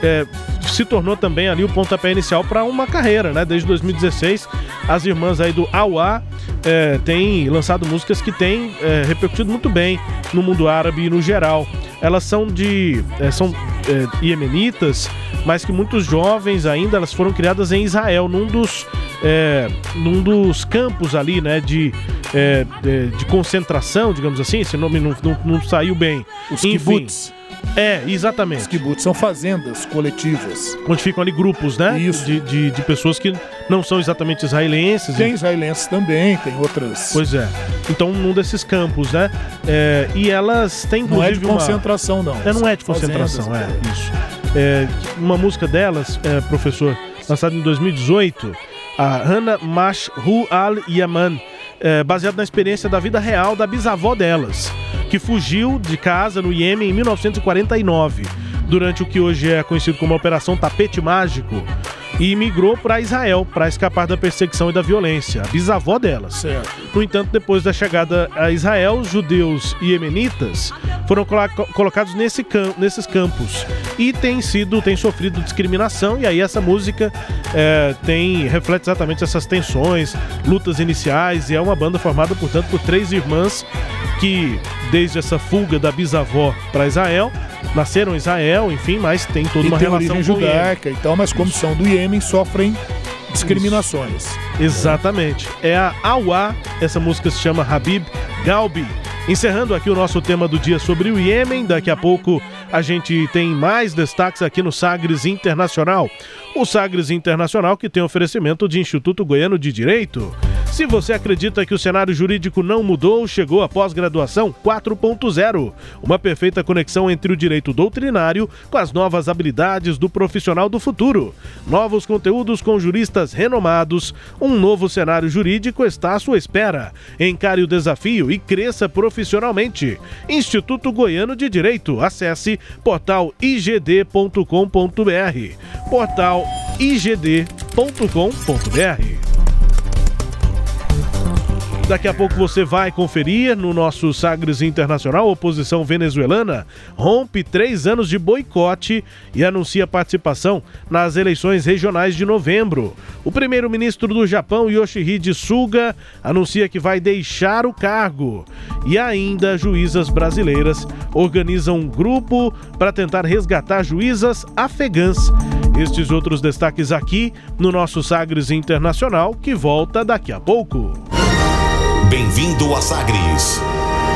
C: é, se tornou também ali o pontapé inicial para uma carreira, né? Desde 2016, as irmãs aí do Awa é, têm lançado músicas que têm é, repercutido muito bem no mundo árabe e no geral. Elas são de. É, são é, iemenitas, mas que muitos jovens ainda elas foram criadas em Israel, num dos, é, num dos campos ali, né, de, é, de, de, concentração, digamos assim, esse nome não, não, não saiu bem.
A: Os kibbutz É, exatamente.
C: Os kibbutz são fazendas coletivas.
A: Onde ficam ali grupos, né?
C: Isso.
A: De, de, de pessoas que não são exatamente israelenses.
C: Tem israelenses também, tem outras.
A: Pois é. Então, num desses campos, né? É, e elas têm
C: Não é de
A: inclusive uma-
C: concentração, não.
A: É, não é de concentração,
C: fazendas,
A: é, isso. É, uma música delas, é, professor, lançada em 2018, a Hannah Mash Hu Al Yaman, é, baseada na experiência da vida real da bisavó delas, que fugiu de casa no Iêmen em 1949, durante o que hoje é conhecido como a Operação Tapete Mágico, e migrou para Israel para escapar da perseguição e da violência, a bisavó delas.
C: Certo.
A: No entanto, depois da chegada a Israel, os judeus e iemenitas foram colo- colocados nesse cam- nesses campos e têm sido, têm sofrido discriminação. E aí essa música é, tem reflete exatamente essas tensões, lutas iniciais e é uma banda formada, portanto, por três irmãs que desde essa fuga da bisavó para Israel nasceram em Israel, enfim, mas tem toda
C: E
A: uma
C: tem
A: relação
C: judaica e tal, mas como são do Iêmen, sofrem discriminações.
A: Exatamente. É a Awa, essa música se chama Habib Galbi. Encerrando aqui o nosso tema do dia sobre o Iêmen, daqui a pouco a gente tem mais destaques aqui no Sagres Internacional. O Sagres Internacional que tem oferecimento de Instituto Goiano de Direito. Se você acredita que o cenário jurídico não mudou, chegou a pós-graduação 4.0. Uma perfeita conexão entre o direito doutrinário com as novas habilidades do profissional do futuro. Novos conteúdos com juristas renomados. Um novo cenário jurídico está à sua espera. Encare o desafio e cresça profissionalmente. Instituto Goiano de Direito. Acesse portal igd.com.br. Portal igd.com.br. Daqui a pouco você vai conferir no nosso Sagres Internacional. Oposição venezuelana rompe três anos de boicote e anuncia participação nas eleições regionais de novembro. O primeiro-ministro do Japão, Yoshihide Suga, anuncia que vai deixar o cargo. E ainda, juízas brasileiras organizam um grupo para tentar resgatar juízas afegãs. Estes outros destaques aqui no nosso Sagres Internacional, que volta daqui a pouco.
E: Bem-vindo a Sagres.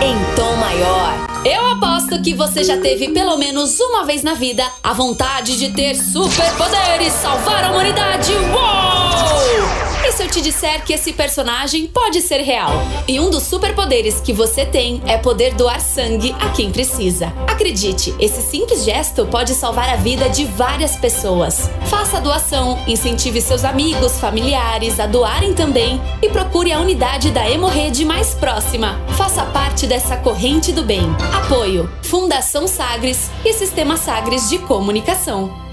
J: Em tom maior. Eu aposto que você já teve pelo menos uma vez na vida a vontade de ter superpoderes, salvar a humanidade. Uou! E se eu te disser que esse personagem pode ser real? E um dos superpoderes que você tem é poder doar sangue a quem precisa. Acredite, esse simples gesto pode salvar a vida de várias pessoas. Faça a doação, incentive seus amigos, familiares a doarem também e procure a unidade da Hemorrede mais próxima. Faça parte dessa corrente do bem. Apoio: Fundação Sagres e Sistema Sagres de Comunicação.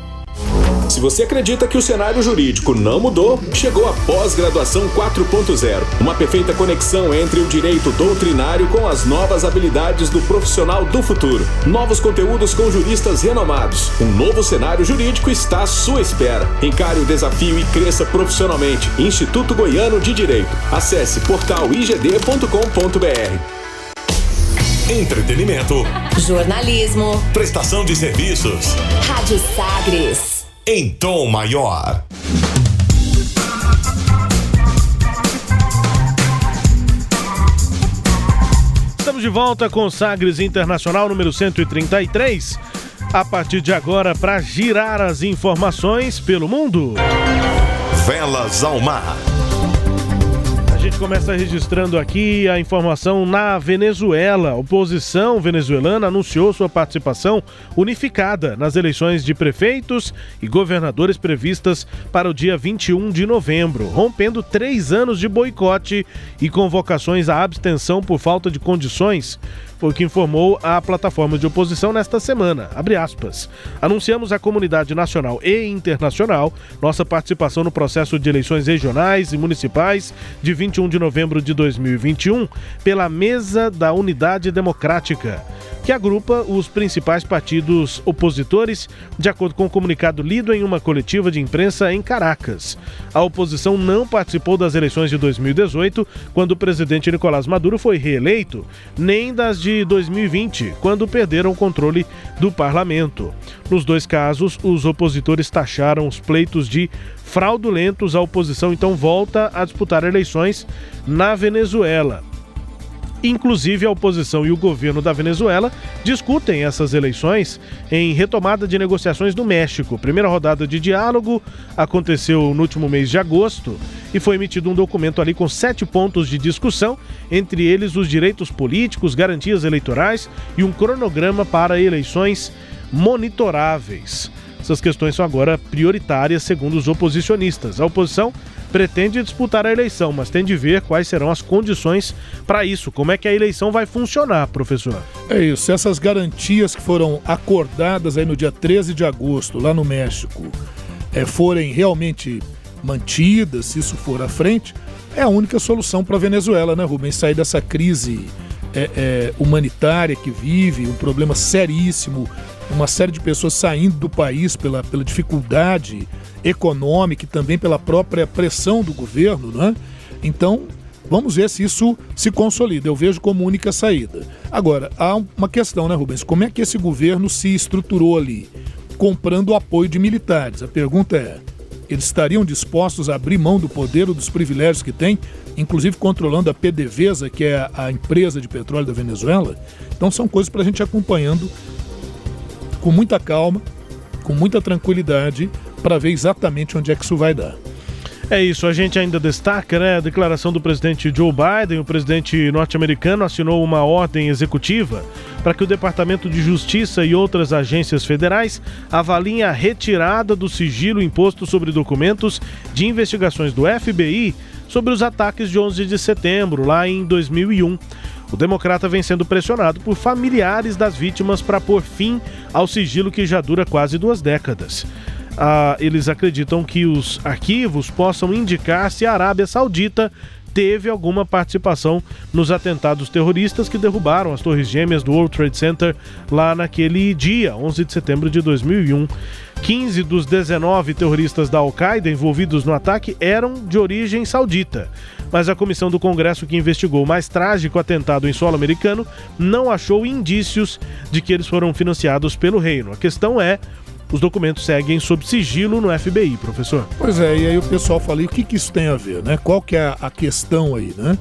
K: Se você acredita que o cenário jurídico não mudou, chegou a pós-graduação 4.0. Uma perfeita conexão entre o direito doutrinário com as novas habilidades do profissional do futuro. Novos conteúdos com juristas renomados. Um novo cenário jurídico está à sua espera. Encare o desafio e cresça profissionalmente. Instituto Goiano de Direito. Acesse portaligd.com.br.
E: Entretenimento.
B: Jornalismo.
E: Prestação de serviços.
B: Rádio Sagres.
E: Em tom maior.
A: Estamos de volta com o Sagres Internacional número 133. A partir de agora, para girar as informações pelo mundo.
E: Velas ao mar.
A: Gente começa registrando aqui a informação na Venezuela. A oposição venezuelana anunciou sua participação unificada nas eleições de prefeitos e governadores previstas para o dia 21 de novembro, rompendo três anos de boicote e convocações à abstenção por falta de condições foi o que informou a plataforma de oposição nesta semana. Anunciamos à comunidade nacional e internacional nossa participação no processo de eleições regionais e municipais de 21 de novembro de 2021 pela Mesa da Unidade Democrática, que agrupa os principais partidos opositores, de acordo com o comunicado lido em uma coletiva de imprensa em Caracas. A oposição não participou das eleições de 2018, quando o presidente Nicolás Maduro foi reeleito, nem das de 2020, quando perderam o controle do parlamento. Nos dois casos, os opositores taxaram os pleitos de fraudulentos. A oposição então volta a disputar eleições na Venezuela. Inclusive, a oposição e o governo da Venezuela discutem essas eleições em retomada de negociações no México. Primeira rodada de diálogo aconteceu no último mês de agosto e foi emitido um documento ali com sete pontos de discussão, entre eles os direitos políticos, garantias eleitorais e um cronograma para eleições monitoráveis. Essas questões são agora prioritárias, segundo os oposicionistas. A oposição pretende disputar a eleição, mas tem de ver quais serão as condições para isso. Como é que a eleição vai funcionar, professor?
C: É isso. Essas garantias que foram acordadas aí no dia 13 de agosto, lá no México, é, forem realmente mantidas, se isso for à frente, é a única solução para a Venezuela, né, Rubens? Sair dessa crise é, é, humanitária que vive, um problema seríssimo, uma série de pessoas saindo do país pela, pela dificuldade econômica e também pela própria pressão do governo, né? Então, vamos ver se isso se consolida. Eu vejo como única saída. Agora, há uma questão, né, Rubens? Como é que esse governo se estruturou ali? Comprando o apoio de militares. A pergunta é: eles estariam dispostos a abrir mão do poder ou dos privilégios que têm, inclusive controlando a PDVSA, que é a empresa de petróleo da Venezuela? Então, são coisas para a gente acompanhando com muita calma, com muita tranquilidade, para ver exatamente onde é que isso vai dar.
A: É isso, a gente ainda destaca né, a declaração do presidente Joe Biden. O presidente norte-americano assinou uma ordem executiva para que o Departamento de Justiça e outras agências federais avaliem a retirada do sigilo imposto sobre documentos de investigações do FBI sobre os ataques de 11 de setembro, lá em 2001. O democrata vem sendo pressionado por familiares das vítimas para pôr fim ao sigilo que já dura quase duas décadas. Ah, eles acreditam que os arquivos possam indicar se a Arábia Saudita teve alguma participação nos atentados terroristas que derrubaram as torres gêmeas do World Trade Center lá naquele dia, 11 de setembro de 2001. 15 dos 19 terroristas da Al-Qaeda envolvidos no ataque eram de origem saudita. Mas a comissão do Congresso que investigou o mais trágico atentado em solo americano não achou indícios de que eles foram financiados pelo reino. A questão é os documentos seguem sob sigilo no FBI, professor.
C: Pois é, e aí o pessoal fala, o que, que isso tem a ver, né? Qual que é a questão aí, né?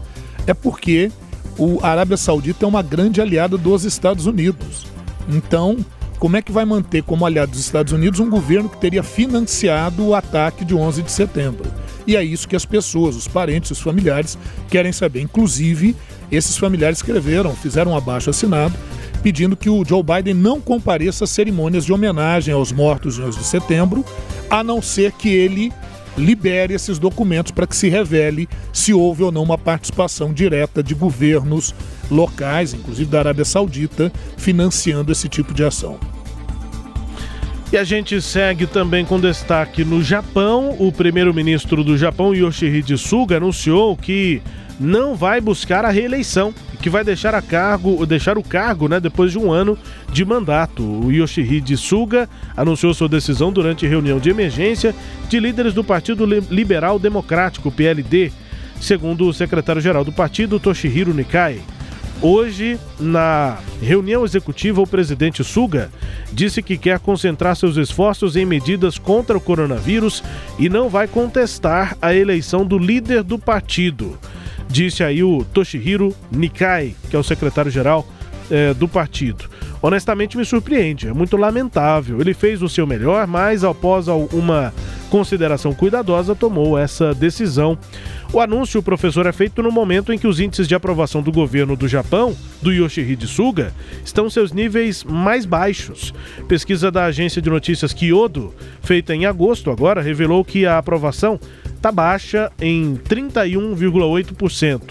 C: É porque o Arábia Saudita é uma grande aliada dos Estados Unidos. Então, como é que vai manter como aliado dos Estados Unidos um governo que teria financiado o ataque de 11 de setembro? E é isso que as pessoas, os parentes, os familiares querem saber. Inclusive, esses familiares escreveram, fizeram um abaixo assinado pedindo que o Joe Biden não compareça às cerimônias de homenagem aos mortos de 11 de setembro, a não ser que ele libere esses documentos para que se revele se houve ou não uma participação direta de governos locais, inclusive da Arábia Saudita, financiando esse tipo de ação.
A: E a gente segue também com destaque no Japão. O primeiro-ministro do Japão, Yoshihide Suga, anunciou que não vai buscar a reeleição e que vai deixar a cargo, deixar o cargo, né, depois de um ano de mandato. O Yoshihide Suga anunciou sua decisão durante reunião de emergência de líderes do Partido Liberal Democrático, PLD, segundo o secretário-geral do partido, Toshihiro Nikai. Hoje, na reunião executiva, o presidente Suga disse que quer concentrar seus esforços em medidas contra o coronavírus e não vai contestar a eleição do líder do partido disse aí o Toshihiro Nikai, que é o secretário-geral é, do partido. Honestamente me surpreende, é muito lamentável. Ele fez o seu melhor, mas após uma consideração cuidadosa tomou essa decisão. O anúncio, professor, é feito no momento em que os índices de aprovação do governo do Japão, do Yoshihide Suga, estão seus níveis mais baixos. Pesquisa da agência de notícias Kyodo, feita em agosto agora, revelou que a aprovação está baixa em 31,8%.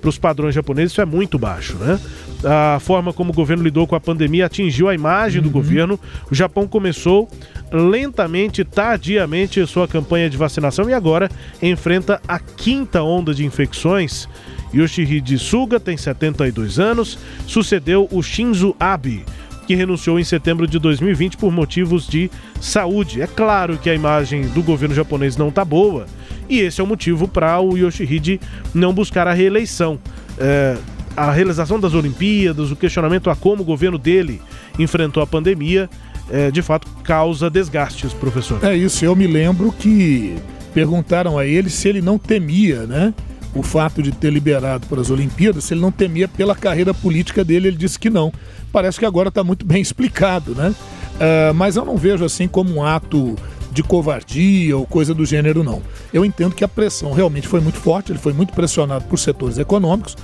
A: Para os padrões japoneses, isso é muito baixo, né? A forma como o governo lidou com a pandemia atingiu a imagem do uhum. governo. O Japão começou lentamente, tardiamente, sua campanha de vacinação e agora enfrenta a quinta onda de infecções. Yoshihide Suga tem 72 anos, sucedeu o Shinzo Abe, que renunciou em setembro de 2020 por motivos de saúde. É claro que a imagem do governo japonês não está boa e esse é o motivo para o Yoshihide não buscar a reeleição. É, a realização das Olimpíadas, o questionamento a como o governo dele enfrentou a pandemia, é, de fato causa desgastes, professor.
C: É isso, eu me lembro que perguntaram a ele se ele não temia, né? o fato de ter liberado para as Olimpíadas, se ele não temia pela carreira política dele, ele disse que não. Parece que agora está muito bem explicado, né? Ah, mas eu não vejo assim como um ato de covardia ou coisa do gênero, não. Eu entendo que a pressão realmente foi muito forte, ele foi muito pressionado por setores econômicos,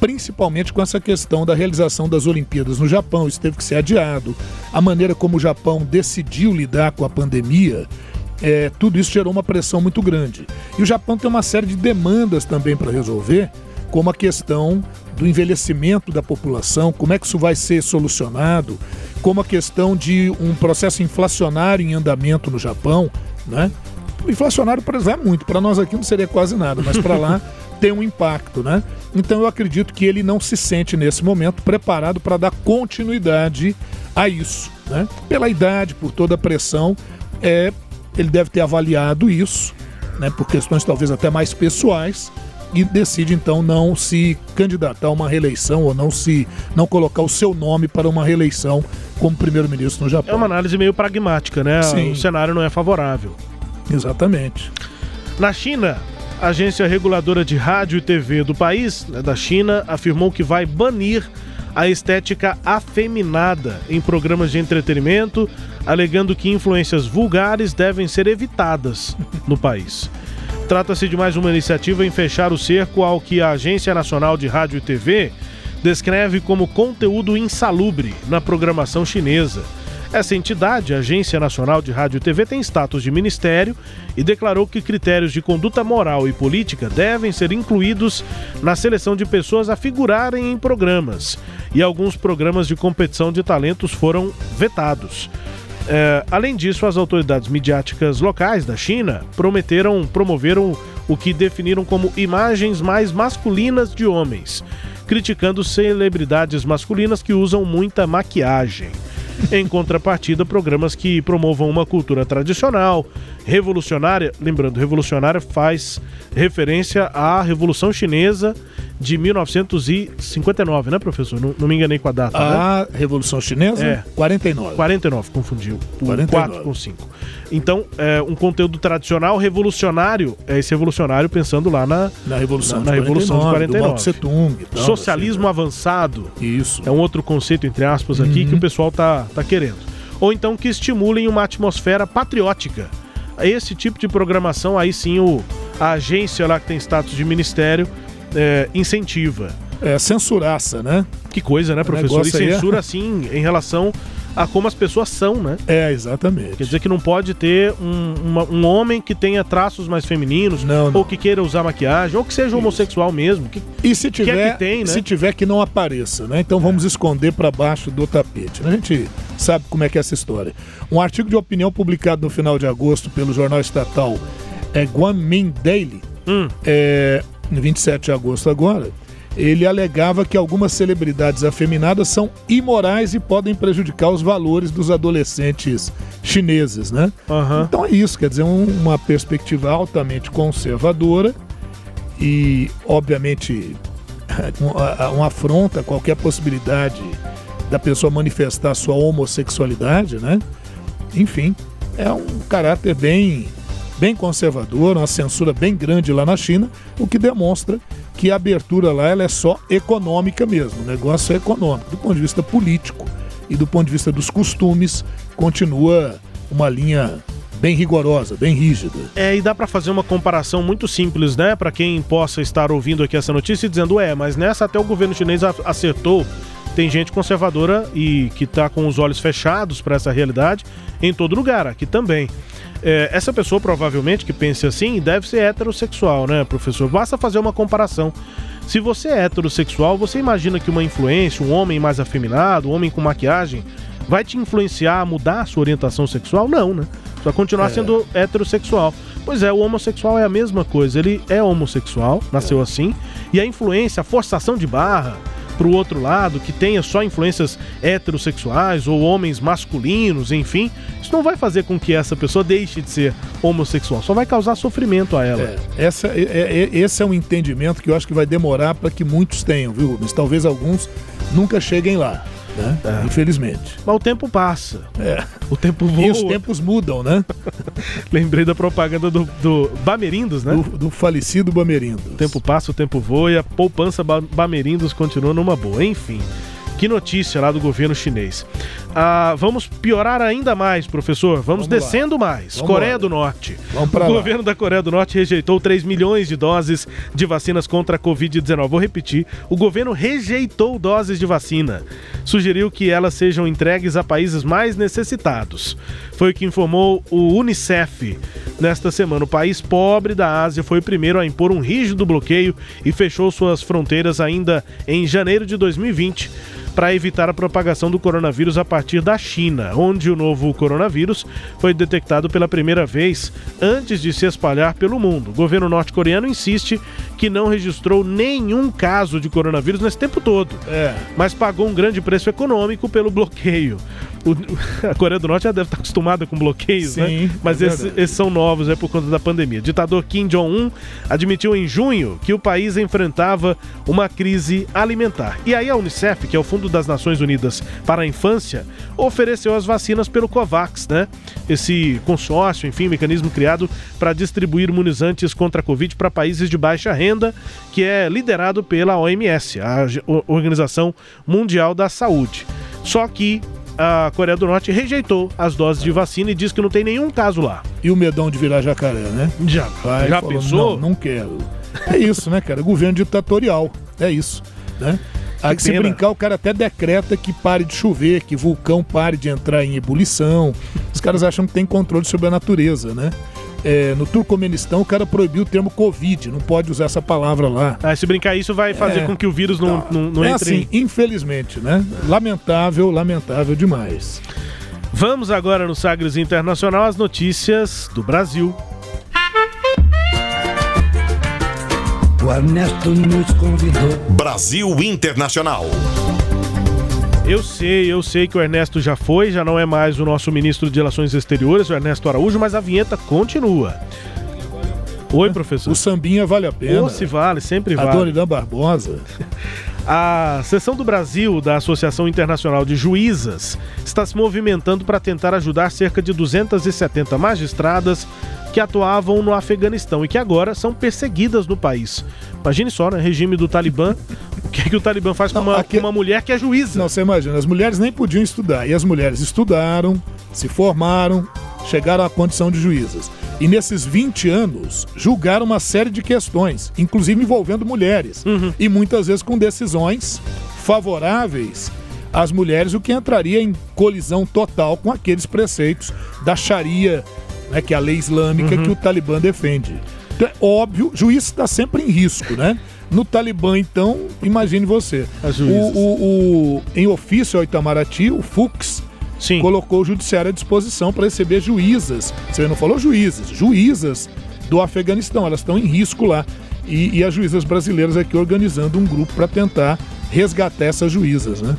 C: principalmente com essa questão da realização das Olimpíadas no Japão, isso teve que ser adiado, a maneira como o Japão decidiu lidar com a pandemia, é, tudo isso gerou uma pressão muito grande. E o Japão tem uma série de demandas também para resolver, como a questão do envelhecimento da população, como é que isso vai ser solucionado, como a questão de um processo inflacionário em andamento no Japão, né? Inflacionário, por exemplo, é muito, para nós aqui não seria quase nada, mas para lá tem um impacto, né? Então eu acredito que ele não se sente nesse momento preparado para dar continuidade a isso, né? Pela idade, por toda a pressão, é, ele deve ter avaliado isso, né? Por questões talvez até mais pessoais e decide então não se candidatar a uma reeleição ou não se não colocar o seu nome para uma reeleição como primeiro-ministro no Japão.
A: É uma análise meio pragmática, né?
C: Sim.
A: O cenário não é favorável.
C: Exatamente.
A: Na China, a agência reguladora de rádio e TV do país, né, da China, afirmou que vai banir a estética afeminada em programas de entretenimento, alegando que influências vulgares devem ser evitadas no país. Trata-se de mais uma iniciativa em fechar o cerco ao que a Agência Nacional de Rádio e TV descreve como conteúdo insalubre na programação chinesa. Essa entidade, a Agência Nacional de Rádio e TV, tem status de ministério e declarou que critérios de conduta moral e política devem ser incluídos na seleção de pessoas a figurarem em programas. E alguns programas de competição de talentos foram vetados. É, além disso, as autoridades midiáticas locais da China prometeram, promoveram o que definiram como imagens mais masculinas de homens, criticando celebridades masculinas que usam muita maquiagem. Em contrapartida, programas que promovam uma cultura tradicional, revolucionária, lembrando, revolucionária faz referência à Revolução Chinesa de 1959, né, professor? Não, não me enganei com a data, né?
C: A Revolução Chinesa?
A: É.
C: 49.
A: 49, confundiu. O
C: 49.
A: 4 com 5. Então, é um conteúdo tradicional, revolucionário, é esse revolucionário pensando lá na,
C: Na Revolução
A: na, na
C: de
A: Revolução de
C: 49, do
A: 49.
C: Mao Tse Tung tal,
A: Socialismo avançado.
C: Isso.
A: É um outro conceito, entre aspas, aqui,
C: Uhum.
A: que o pessoal tá, tá querendo. Ou então que estimulem uma atmosfera patriótica. Esse tipo de programação, aí sim, o, a agência lá que tem status de ministério é, incentiva.
C: É censuraça, né?
A: Que coisa, né, professor? E
C: é-
A: censura, assim, em relação a como as pessoas são, né?
C: É, exatamente.
A: Quer dizer que não pode ter um, uma- um homem que tenha traços mais femininos,
C: Não, não.
A: ou que queira usar maquiagem, ou que seja homossexual mesmo. Que,
C: E se
A: é
C: tiver,
A: que tem, né?
C: se tiver que não apareça, né? Então vamos esconder para baixo do tapete. A gente sabe como é que é essa história. Um artigo de opinião publicado no final de agosto pelo jornal estatal é, Guanmin Daily,
A: Hum.
C: é, no 27 de agosto agora, ele alegava que algumas celebridades afeminadas são imorais e podem prejudicar os valores dos adolescentes chineses, né?
A: Aham.
C: Então é isso, quer dizer, um- uma perspectiva altamente conservadora e, obviamente, um, a- um afronta a qualquer possibilidade da pessoa manifestar sua homossexualidade, né? Enfim, é um caráter bem, bem conservador, uma censura bem grande lá na China, o que demonstra que a abertura lá ela é só econômica mesmo, o negócio é econômico. Do ponto de vista político e do ponto de vista dos costumes, continua uma linha bem rigorosa, bem rígida.
A: É, e dá pra fazer uma comparação muito simples, né? Pra quem possa estar ouvindo aqui essa notícia e dizendo, é, mas nessa até o governo chinês acertou. Tem gente conservadora e que tá com os olhos fechados pra essa realidade em todo lugar, aqui também. É, essa pessoa provavelmente que pense assim deve ser heterossexual, né, professor? Basta fazer uma comparação. Se você é heterossexual, você imagina que uma influência, um homem mais afeminado, um homem com maquiagem, vai te influenciar a mudar a sua orientação sexual? Não, né? Vai continuar
C: É.
A: sendo heterossexual. Pois é, o homossexual é a mesma coisa. Ele é homossexual, nasceu assim, e a influência, a forçação de barra pro outro lado, que tenha só influências heterossexuais ou homens masculinos, enfim, isso não vai fazer com que essa pessoa deixe de ser homossexual, só vai causar sofrimento a ela.
C: É, essa, é- é- esse é um entendimento que eu acho que vai demorar para que muitos tenham, viu, Rubens? Talvez alguns nunca cheguem lá. Né? Infelizmente.
A: Mas o tempo passa.
C: É.
A: O tempo voa.
C: E os tempos mudam, né?
A: Lembrei da propaganda do, do Bamerindos, né?
C: Do, do falecido Bamerindos.
A: O tempo passa, o tempo voa e a poupança Ba- Bamerindos continua numa boa. Enfim, que notícia lá do governo chinês. Ah, vamos piorar ainda mais, professor. Vamos,
C: Vamos lá.
A: descendo mais.
C: Vamos
A: Coreia
C: lá.
A: do Norte. O
C: lá.
A: governo da Coreia do Norte rejeitou 3 milhões de doses de vacinas contra a Covid-19. Vou repetir. O governo rejeitou doses de vacina. Sugeriu que elas sejam entregues a países mais necessitados. Foi o que informou o Unicef nesta semana. O país pobre da Ásia foi o primeiro a impor um rígido bloqueio e fechou suas fronteiras ainda em janeiro de 2020 para evitar a propagação do coronavírus a partir da China, onde o novo coronavírus foi detectado pela primeira vez antes de se espalhar pelo mundo. O governo norte-coreano insiste que não registrou nenhum caso de coronavírus nesse tempo todo,
C: É.
A: mas pagou um grande preço econômico pelo bloqueio. O- a Coreia do Norte já deve estar acostumada com bloqueios, né?
C: Sim,
A: Mas
C: é
A: esses, esses são novos, é por conta da pandemia. Ditador Kim Jong-un admitiu em junho que o país enfrentava uma crise alimentar. E aí a Unicef, que é o Fundo das Nações Unidas para a Infância, ofereceu as vacinas pelo COVAX, né? Esse consórcio, enfim, mecanismo criado para distribuir imunizantes contra a Covid para países de baixa renda, que é liderado pela OMS, a Organização Mundial da Saúde. Só que a Coreia do Norte rejeitou as doses de vacina e diz que não tem nenhum caso lá.
C: E o medão de virar jacaré, né?
A: Já,
C: Vai,
A: já
C: falou,
A: pensou?
C: Não, não quero. É isso, né, cara? Governo ditatorial. É isso, né? Aí
A: Que
C: se
A: pena.
C: brincar, o cara até decreta que pare de chover, que vulcão pare de entrar em ebulição. Os caras acham que tem controle sobre a natureza, né? É, no Turcomenistão, o cara proibiu o termo Covid, não pode usar essa palavra lá.
A: Ah, se brincar isso vai fazer
C: É.
A: com que o vírus não, não, não
C: é
A: entre
C: assim, infelizmente, né? Lamentável, lamentável demais.
A: Vamos agora no Sagres Internacional as notícias do Brasil.
H: O Ernesto nos convidou.
E: Brasil Internacional.
A: Eu sei, eu sei que o Ernesto já foi, já não é mais o nosso ministro de Relações Exteriores, o Ernesto Araújo, mas a vinheta continua. Oi, professor.
C: O sambinha vale a pena.
A: Ou se vale, sempre
C: A
A: vale.
C: Dona Irã Barbosa.
A: A seção do Brasil da Associação Internacional de Juízas está se movimentando para tentar ajudar cerca de 270 magistradas que atuavam no Afeganistão e que agora são perseguidas no país. Imagine só, né? Regime do Talibã. O que, é que o Talibã faz com uma, com uma mulher que é juíza?
C: Não, você imagina, as mulheres nem podiam estudar. E as mulheres estudaram, se formaram, chegaram à condição de juízas. E nesses 20 anos, julgaram uma série de questões, inclusive envolvendo mulheres. E muitas vezes com decisões favoráveis às mulheres, o que entraria em colisão total com aqueles preceitos da Sharia, né, que é a lei islâmica que o Talibã defende. Então, é óbvio, juiz está sempre em risco, né? No Talibã, então, imagine você. O, o- o- em ofício ao Itamaraty, o Fux colocou o judiciário à disposição para receber juízas. Você não falou juízes, juízas do Afeganistão. Elas estão em risco lá. E, e as juízas brasileiras aqui organizando um grupo para tentar resgatar essas juízas, né?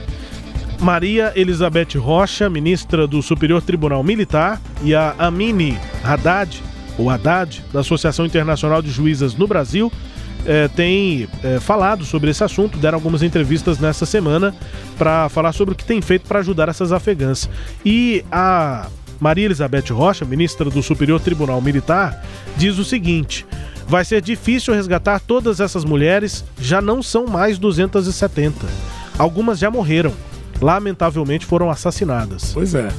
A: Maria Elizabeth Rocha, ministra do Superior Tribunal Militar, e a Amine Haddad, ou Haddad, da Associação Internacional de Juízas no Brasil, eh, têm eh, falado sobre esse assunto, deram algumas entrevistas nessa semana para falar sobre o que tem feito para ajudar essas afegãs. E a Maria Elizabeth Rocha, ministra do Superior Tribunal Militar, diz o seguinte: vai ser difícil resgatar todas essas mulheres, já não são mais 270. Algumas já morreram lamentavelmente foram assassinadas.
C: Pois é.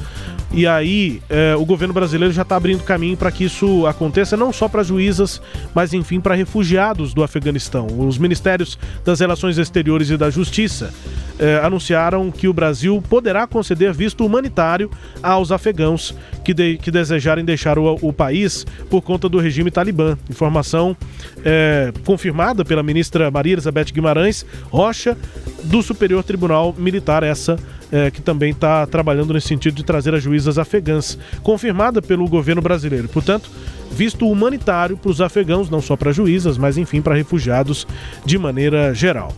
A: E aí, eh, o governo brasileiro já está abrindo caminho para que isso aconteça, não só para juízas, mas enfim para refugiados do Afeganistão. Os ministérios das Relações Exteriores e da Justiça eh, anunciaram que o Brasil poderá conceder visto humanitário aos afegãos que, de- que desejarem deixar o, o país por conta do regime talibã. Informação eh, confirmada pela ministra Maria Elizabeth Guimarães Rocha, do Superior Tribunal Militar, essa é, que também está trabalhando nesse sentido de trazer as juízas afegãs, confirmada pelo governo brasileiro. Portanto, visto humanitário para os afegãos, não só para juízas, mas enfim para refugiados de maneira geral.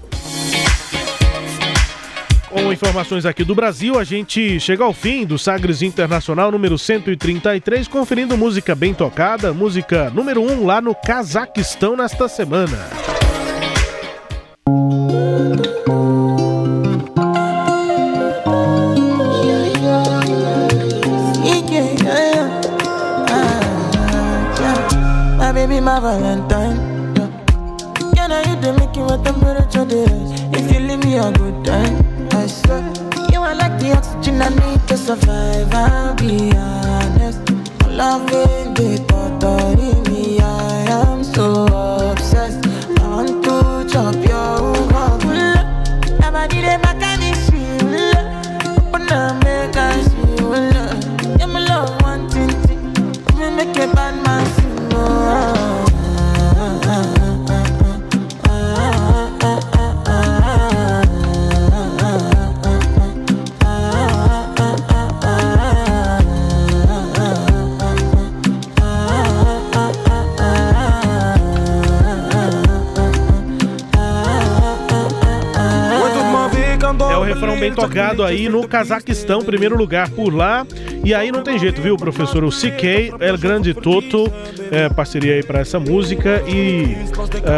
A: Com informações aqui do Brasil, a gente chega ao fim do Sagres Internacional número 133, conferindo música bem tocada, música número 1 lá no Cazaquistão nesta semana.
L: my Valentine. Yeah. Can I hit the making what temperature? If you leave me a good time. I. You are like the oxygen I need to survive. I'll be honest. Loving the thought
A: Bem tocado aí no Cazaquistão, primeiro lugar por lá. E aí não tem jeito, viu, professor? O CK, El Grande Toto, é, parceria aí pra essa música. E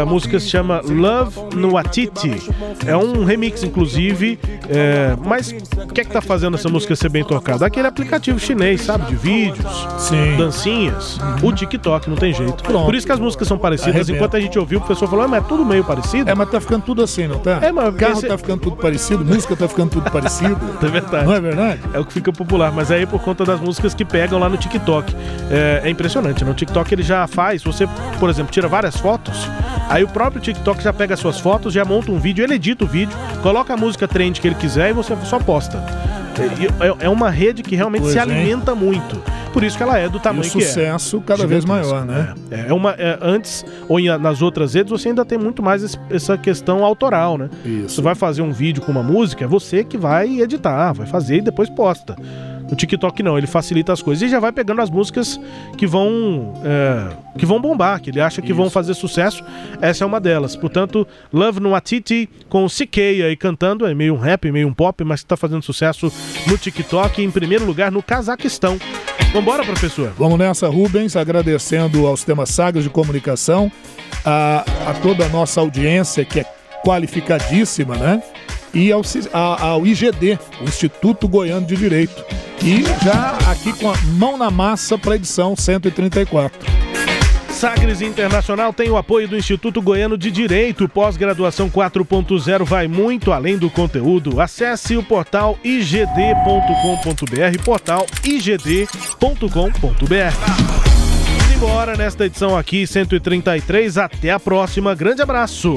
A: a música se chama Love no Atiti. É um remix, inclusive. é, mas o que é que tá fazendo essa música ser bem tocada? Aquele aplicativo chinês, sabe? De vídeos,
C: Sim.
A: dancinhas. O TikTok, não tem jeito.
C: Pronto.
A: Por isso que as músicas são parecidas.
C: Arrebenta.
A: Enquanto a gente ouviu, o professor falou, ah, mas é tudo meio parecido.
C: É, mas tá ficando tudo assim, não tá?
A: É, mas
C: Carro
A: esse-
C: tá ficando tudo parecido, música tá ficando tudo parecido.
A: É verdade.
C: Não é verdade?
A: É o que fica popular, mas aí por conta das músicas que pegam lá no TikTok. É, é impressionante, né? O TikTok ele já faz, você, por exemplo, tira várias fotos, aí o próprio TikTok já pega as suas fotos, já monta um vídeo, ele edita o vídeo, coloca a música trend que ele quiser e você só posta. É, é- é uma rede que realmente
C: Pois,
A: se alimenta muito. Por isso que ela é do
C: E o
A: tamanho que é.
C: sucesso cada vez maior, né?
A: É, é uma, é, antes, ou em- nas outras redes, você ainda tem muito mais esse- essa questão autoral, né?
C: Isso.
A: Você vai fazer um vídeo com uma música, é você que vai editar, vai fazer e depois posta. No TikTok não, ele facilita as coisas e já vai pegando as músicas que vão é, que vão bombar, que ele acha que vão fazer sucesso. Essa é uma delas. Portanto, Love no Atiti com o CK aí cantando, é meio um rap, meio um pop, mas que tá fazendo sucesso no TikTok em primeiro lugar no Cazaquistão. Vambora, professor.
C: Vamos nessa, Rubens, agradecendo ao Sistema Sagres de Comunicação, a, a toda a nossa audiência que é qualificadíssima, né? E ao, ao IGD, o Instituto Goiano de Direito. E já aqui com a mão na massa para a edição 134.
A: Sagres Internacional tem o apoio do Instituto Goiano de Direito. Pós-graduação 4.0 vai muito além do conteúdo. Acesse o portal igd.com.br, portal igd.com.br. Embora nesta edição aqui, 133. Até a próxima. Grande abraço.